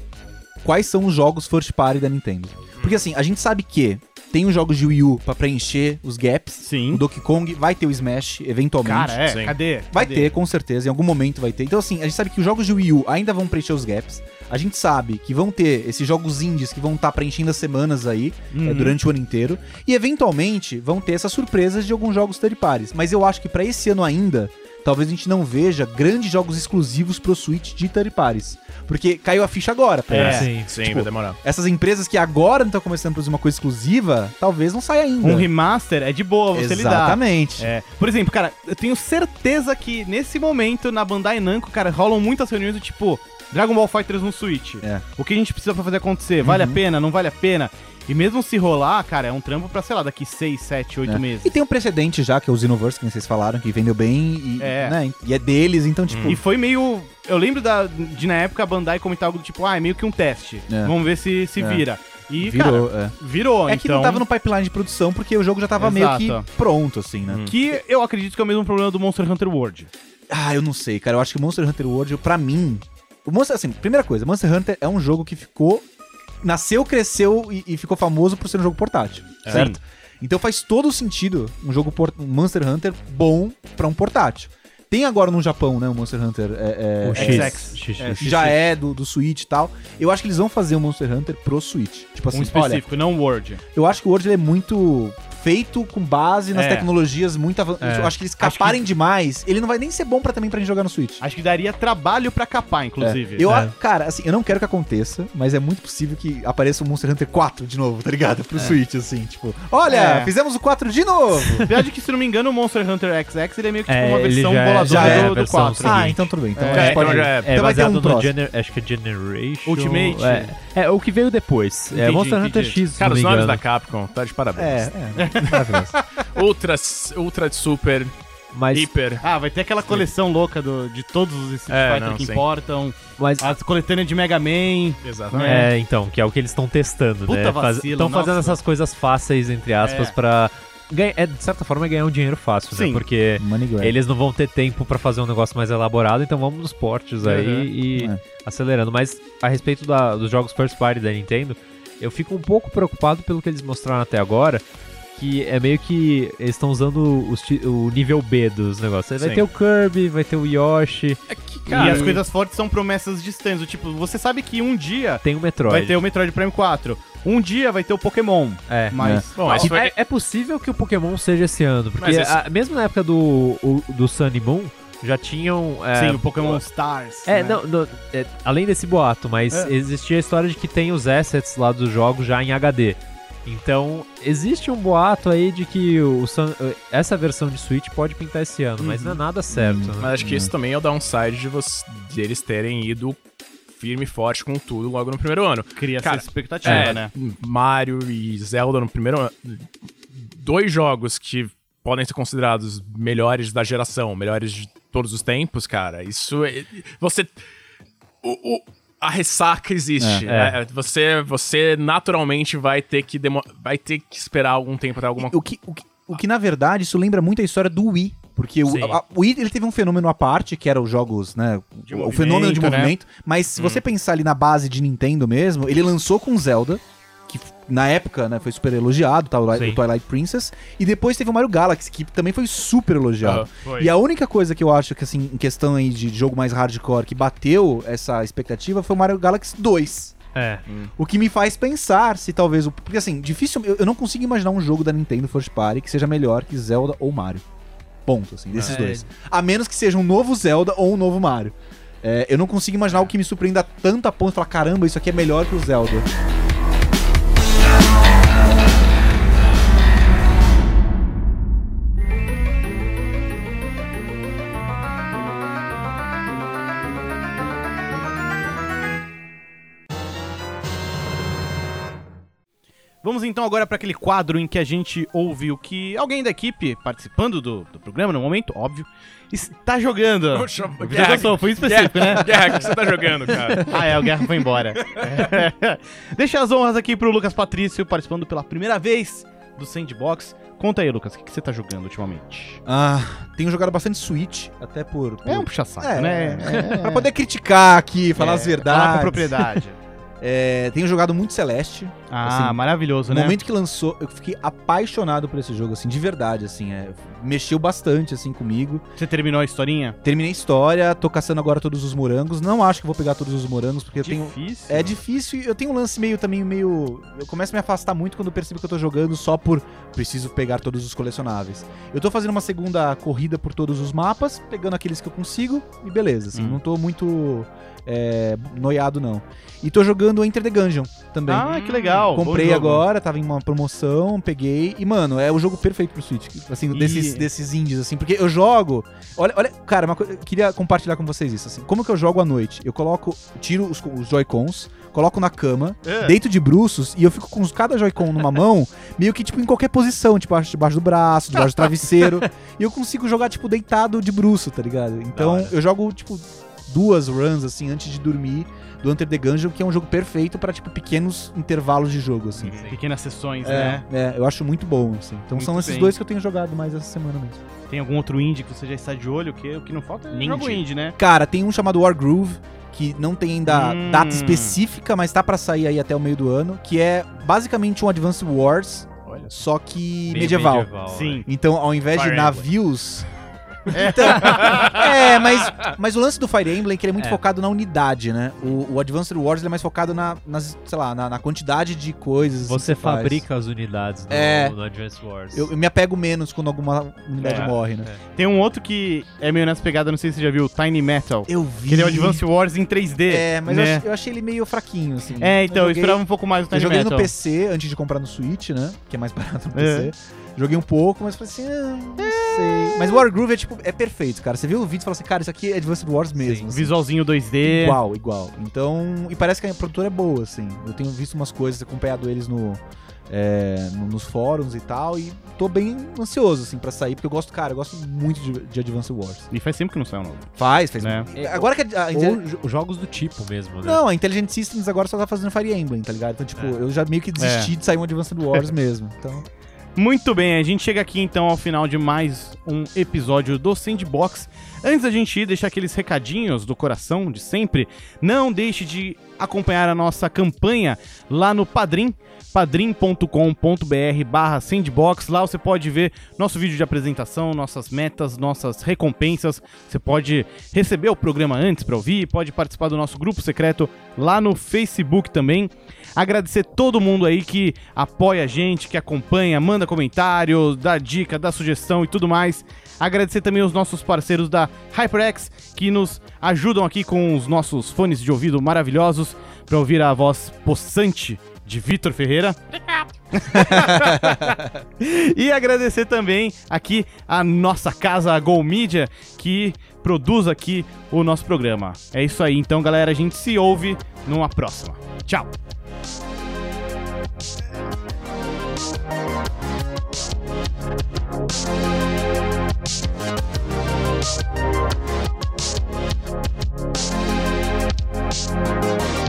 quais são os jogos first party da Nintendo. Porque assim, a gente sabe que tem os jogos de Wii U pra preencher os gaps. Sim. O Donkey Kong vai ter o Smash, eventualmente. Cara, é, Sim. cadê? Vai Cadê? ter, com certeza, em algum momento vai ter. Então, assim, a gente sabe que os jogos de Wii U ainda vão preencher os gaps. A gente sabe que vão ter esses jogos indies que vão estar preenchendo as semanas aí, Uhum. é, durante o ano inteiro. E, eventualmente, vão ter essas surpresas de alguns jogos third parties. Mas eu acho que pra esse ano ainda, talvez a gente não veja grandes jogos exclusivos pro Switch de third parties. Porque caiu a ficha agora. pra É. eles. Sim. Sim, Tipo, vai demorar. Essas empresas que agora não estão começando a produzir uma coisa exclusiva, talvez não saia ainda. Um remaster é de boa você lidar. Exatamente. É. Por exemplo, cara, eu tenho certeza que nesse momento na Bandai Namco, cara, rolam muitas reuniões do tipo Dragon Ball FighterZ no Switch. É. O que a gente precisa pra fazer acontecer? Vale Uhum. a pena? Não vale a pena? E mesmo se rolar, cara, é um trampo pra, sei lá, daqui 6, 7, 8 É. meses. E tem um precedente já, que é o Xenoverse, que vocês falaram, que vendeu bem e É. né, e é deles, então, tipo. E foi meio. Eu lembro da, de na época a Bandai comentar algo do tipo, ah, é meio que um teste. É. Vamos ver se, se É. vira. E, virou. cara, é. virou. É então, que não tava no pipeline de produção, porque o jogo já tava meio que Exato. pronto, assim, né? Hum. Que eu acredito que é o mesmo problema do Monster Hunter World. Ah, eu não sei, cara. Eu acho que o Monster Hunter World, pra mim. O Monster, assim, primeira coisa, Monster Hunter é um jogo que ficou. Nasceu, cresceu e, e ficou famoso por ser um jogo portátil. É. Certo? Então faz todo sentido um jogo por, um Monster Hunter bom pra um portátil. Tem agora no Japão, né, o Monster Hunter é, é, O X. XX. X, É, X. já é do, do Switch e tal. Eu acho que eles vão fazer o Monster Hunter pro Switch. Tipo assim, um olha, específico, não o World. eu acho que o World ele é muito feito com base nas É. tecnologias muito avançadas. É. Eu acho que eles caparem demais. Ele não vai nem ser bom pra também pra gente jogar no Switch. Acho que daria trabalho pra capar, É. inclusive. Eu, É. a- cara, assim, eu não quero que aconteça, mas é muito possível que apareça o Monster Hunter 4 de novo, tá ligado? Pro Switch, assim, tipo, olha, É. fizemos o 4 de novo! (laughs) Apesar de que, se não me engano, o Monster Hunter XX ele é meio que tipo É, uma ele versão já é- boladora já é do, a do versão 4. seguinte. ah, então tudo bem. Então É, a gente então pode. já é- É então vai ter baseado um no próximo. Gener acho que é Generation. Ultimate. É, é, o que veio depois. é Entendi, Monster Hunter entendi. X. se Cara, não os me nomes engano. da Capcom, tá de parabéns. É, é, maravilhoso. (laughs) Ultra, ultra, super, Mas, hiper. Ah, vai ter aquela coleção louca do, de todos os Street É, Fighter não, que sim. importam. mas As coletâneas de Mega Man. Exatamente. É, então, que é o que eles estão testando, Puta né? Estão fazendo nossa. essas coisas fáceis, entre aspas, É. pra. É, de certa forma, é ganhar um dinheiro fácil, Sim. né? Porque eles não vão ter tempo pra fazer um negócio mais elaborado, então vamos nos portes aí Uhum. e É. acelerando. Mas a respeito da- dos jogos first party da Nintendo, eu fico um pouco preocupado pelo que eles mostraram até agora, que é meio que eles estão usando os o nível B dos negócios. Vai Sim. ter o Kirby, vai ter o Yoshi, É que, e cara, as coisas fortes são promessas distantes. Tipo, você sabe que um dia tem o Metroid. vai ter o Metroid Prime 4. Um dia vai ter o Pokémon. É. Mas. Bom, Não, esse foi- é, é possível que o Pokémon seja esse ano, porque Mas esse- a- mesmo na época do, o- do Sun e Moon, já tinham... é, Sim, o Pokémon Stars. É, né? não, não, é, além desse boato, mas É. existia a história de que tem os assets lá dos jogos já em HD. Então, existe um boato aí de que o Sun- essa versão de Switch pode pintar esse ano, mas não é nada certo. né? Mas acho que isso também é o downside de, você, de eles terem ido firme e forte com tudo logo no primeiro ano. Cria Cara, essa expectativa, É, né? Mario e Zelda no primeiro ano. Dois jogos que podem ser considerados melhores da geração, melhores de todos os tempos, cara. Isso é. Você. o- o- a ressaca existe. É. É, você, você naturalmente vai ter que demo- vai ter que esperar algum tempo até alguma O que, o, que, o que, na verdade, isso lembra muito a história do Wii. Porque o, a- o Wii ele teve um fenômeno à parte, que era os jogos, né? De o fenômeno de né? movimento. Mas se você pensar ali na base de Nintendo mesmo, ele lançou com Zelda, na época né, foi super elogiado, tá, o, Sim. Twilight Princess. E depois teve o Mario Galaxy, que também foi super elogiado. Foi. E a única coisa que eu acho que, assim, em questão aí de jogo mais hardcore que bateu essa expectativa foi o Mario Galaxy 2. É. O que me faz pensar se talvez o. Porque assim, difícil. Eu, eu não consigo imaginar um jogo da Nintendo First Party que seja melhor que Zelda ou Mario. Ponto, assim, desses É. dois. A menos que seja um novo Zelda ou um novo Mario. É, eu não consigo imaginar o que me surpreenda tanto a ponto de falar: caramba, isso aqui é melhor que o Zelda. Então agora para aquele quadro em que a gente ouve o que alguém da equipe participando do, do programa, no momento, óbvio, está jogando. Poxa, Já Guerra, gostou, foi específico, né? Guerra, Guerra, o que você tá jogando, cara? (laughs) Ah, é, o Guerra foi embora. (laughs) Deixa as honras aqui pro Lucas Patrício, participando pela primeira vez do Sandbox. Conta aí, Lucas, o que que você tá jogando ultimamente? Ah, tenho jogado bastante Switch, até por. por- É um puxa-saco, É, né? é, pra poder criticar aqui, falar É, as verdades. Falar com propriedade. (laughs) É, tenho jogado muito Celeste. Ah, Assim, maravilhoso, No né? momento que lançou, eu fiquei apaixonado por esse jogo, assim, de verdade, assim, é, mexeu bastante, assim, comigo. Você terminou a historinha? Terminei a história, tô caçando agora todos os morangos. Não acho que vou pegar todos os morangos, porque eu tenho... Difícil. É difícil e eu tenho um lance meio também, meio... Eu começo a me afastar muito quando eu percebo que eu tô jogando só por preciso pegar todos os colecionáveis. Eu tô fazendo uma segunda corrida por todos os mapas, pegando aqueles que eu consigo e beleza, assim, Hum. não tô muito é, noiado, não. E tô jogando Enter the Gungeon também. Ah, que legal. Comprei agora, tava em uma promoção, peguei. E, mano, é o jogo perfeito pro Switch. Assim, E- desses, desses indies, assim. Porque eu jogo. Olha, olha, cara, uma coisa. Eu queria compartilhar com vocês isso, assim. Como que eu jogo à noite? Eu coloco. Tiro os, os Joy-Cons, coloco na cama, É. deito de bruços, e eu fico com cada Joy-Con numa mão, (laughs) meio que, tipo, em qualquer posição, tipo, debaixo do braço, debaixo do (laughs) travesseiro. e eu consigo jogar, tipo, deitado de bruço, tá ligado? Então, eu jogo, tipo, duas runs, assim, antes de dormir. Do Enter the Gungeon, que é um jogo perfeito pra, tipo, pequenos intervalos de jogo, assim. Pequenas sessões, É, né? é, eu acho muito bom, assim. Então Muito são esses bem. dois que eu tenho jogado mais essa semana mesmo. Tem algum outro indie que você já está de olho? Que o que não falta é Indie. jogo indie, né? Cara, tem um chamado War Groove, que não tem ainda Hum. data específica, mas tá pra sair aí até o meio do ano, que é basicamente um Advance Wars, Olha. só que Meio medieval. Sim. Então, ao invés Fire de Emblem. Navios. Então, (laughs) é, mas, mas o lance do Fire Emblem é que ele é muito É. focado na unidade, né? O, o Advanced Wars ele é mais focado na, nas, sei lá, na, na quantidade de coisas. Você que faz. fabrica as unidades no, É. no Advance Wars. Eu, eu me apego menos quando alguma unidade É. morre, né? Tem um outro que é meio nessa pegada, não sei se você já viu, Tiny Metal. Eu vi. Que ele é o Advance Wars em 3D. É, mas eu, né? ach- eu achei ele meio fraquinho, assim. É, então, eu, joguei- esperava um pouco mais do Eu Tiny joguei Metal. no PC antes de comprar no Switch, né? Que é mais (laughs) barato no É. PC. Joguei um pouco, mas falei assim, ah, não sei. Mas o Wargroove é tipo, é perfeito, cara. Você viu o vídeo e fala assim, cara, isso aqui é Advanced Wars mesmo. assim. Visualzinho 2D. Igual, igual. Então, e parece que a produtora é boa, assim. Eu tenho visto umas coisas, acompanhado eles no, é, no- nos fóruns e tal, e tô bem ansioso, assim, pra sair, porque eu gosto, cara, eu gosto muito de, de Advanced Wars. E faz tempo que não sai um novo. Faz, faz. Né? Agora que a, a jo- jogos do tipo mesmo, né? Não, a Intelligent Systems agora só tá fazendo Fire Emblem, tá ligado? Então, tipo, É. eu já meio que desisti de sair um Advanced Wars mesmo. Então, Muito bem, a gente chega aqui então ao final de mais um episódio do Sandbox. Antes da gente ir, deixar aqueles recadinhos do coração de sempre, não deixe de acompanhar a nossa campanha lá no Padrim, padrim.com.br sandbox. Lá você pode ver nosso vídeo de apresentação, nossas metas, nossas recompensas. Você pode receber o programa antes para ouvir, pode participar do nosso grupo secreto lá no Facebook também. Agradecer todo mundo aí que apoia a gente, que acompanha, manda comentário, dá dica, dá sugestão e tudo mais. Agradecer também os nossos parceiros da HyperX que nos ajudam aqui com os nossos fones de ouvido maravilhosos para ouvir a voz possante de Vitor Ferreira. (laughs) e agradecer também aqui a nossa casa a Go Media que produz aqui o nosso programa. É isso aí, então galera, a gente se ouve numa próxima. Tchau. We'll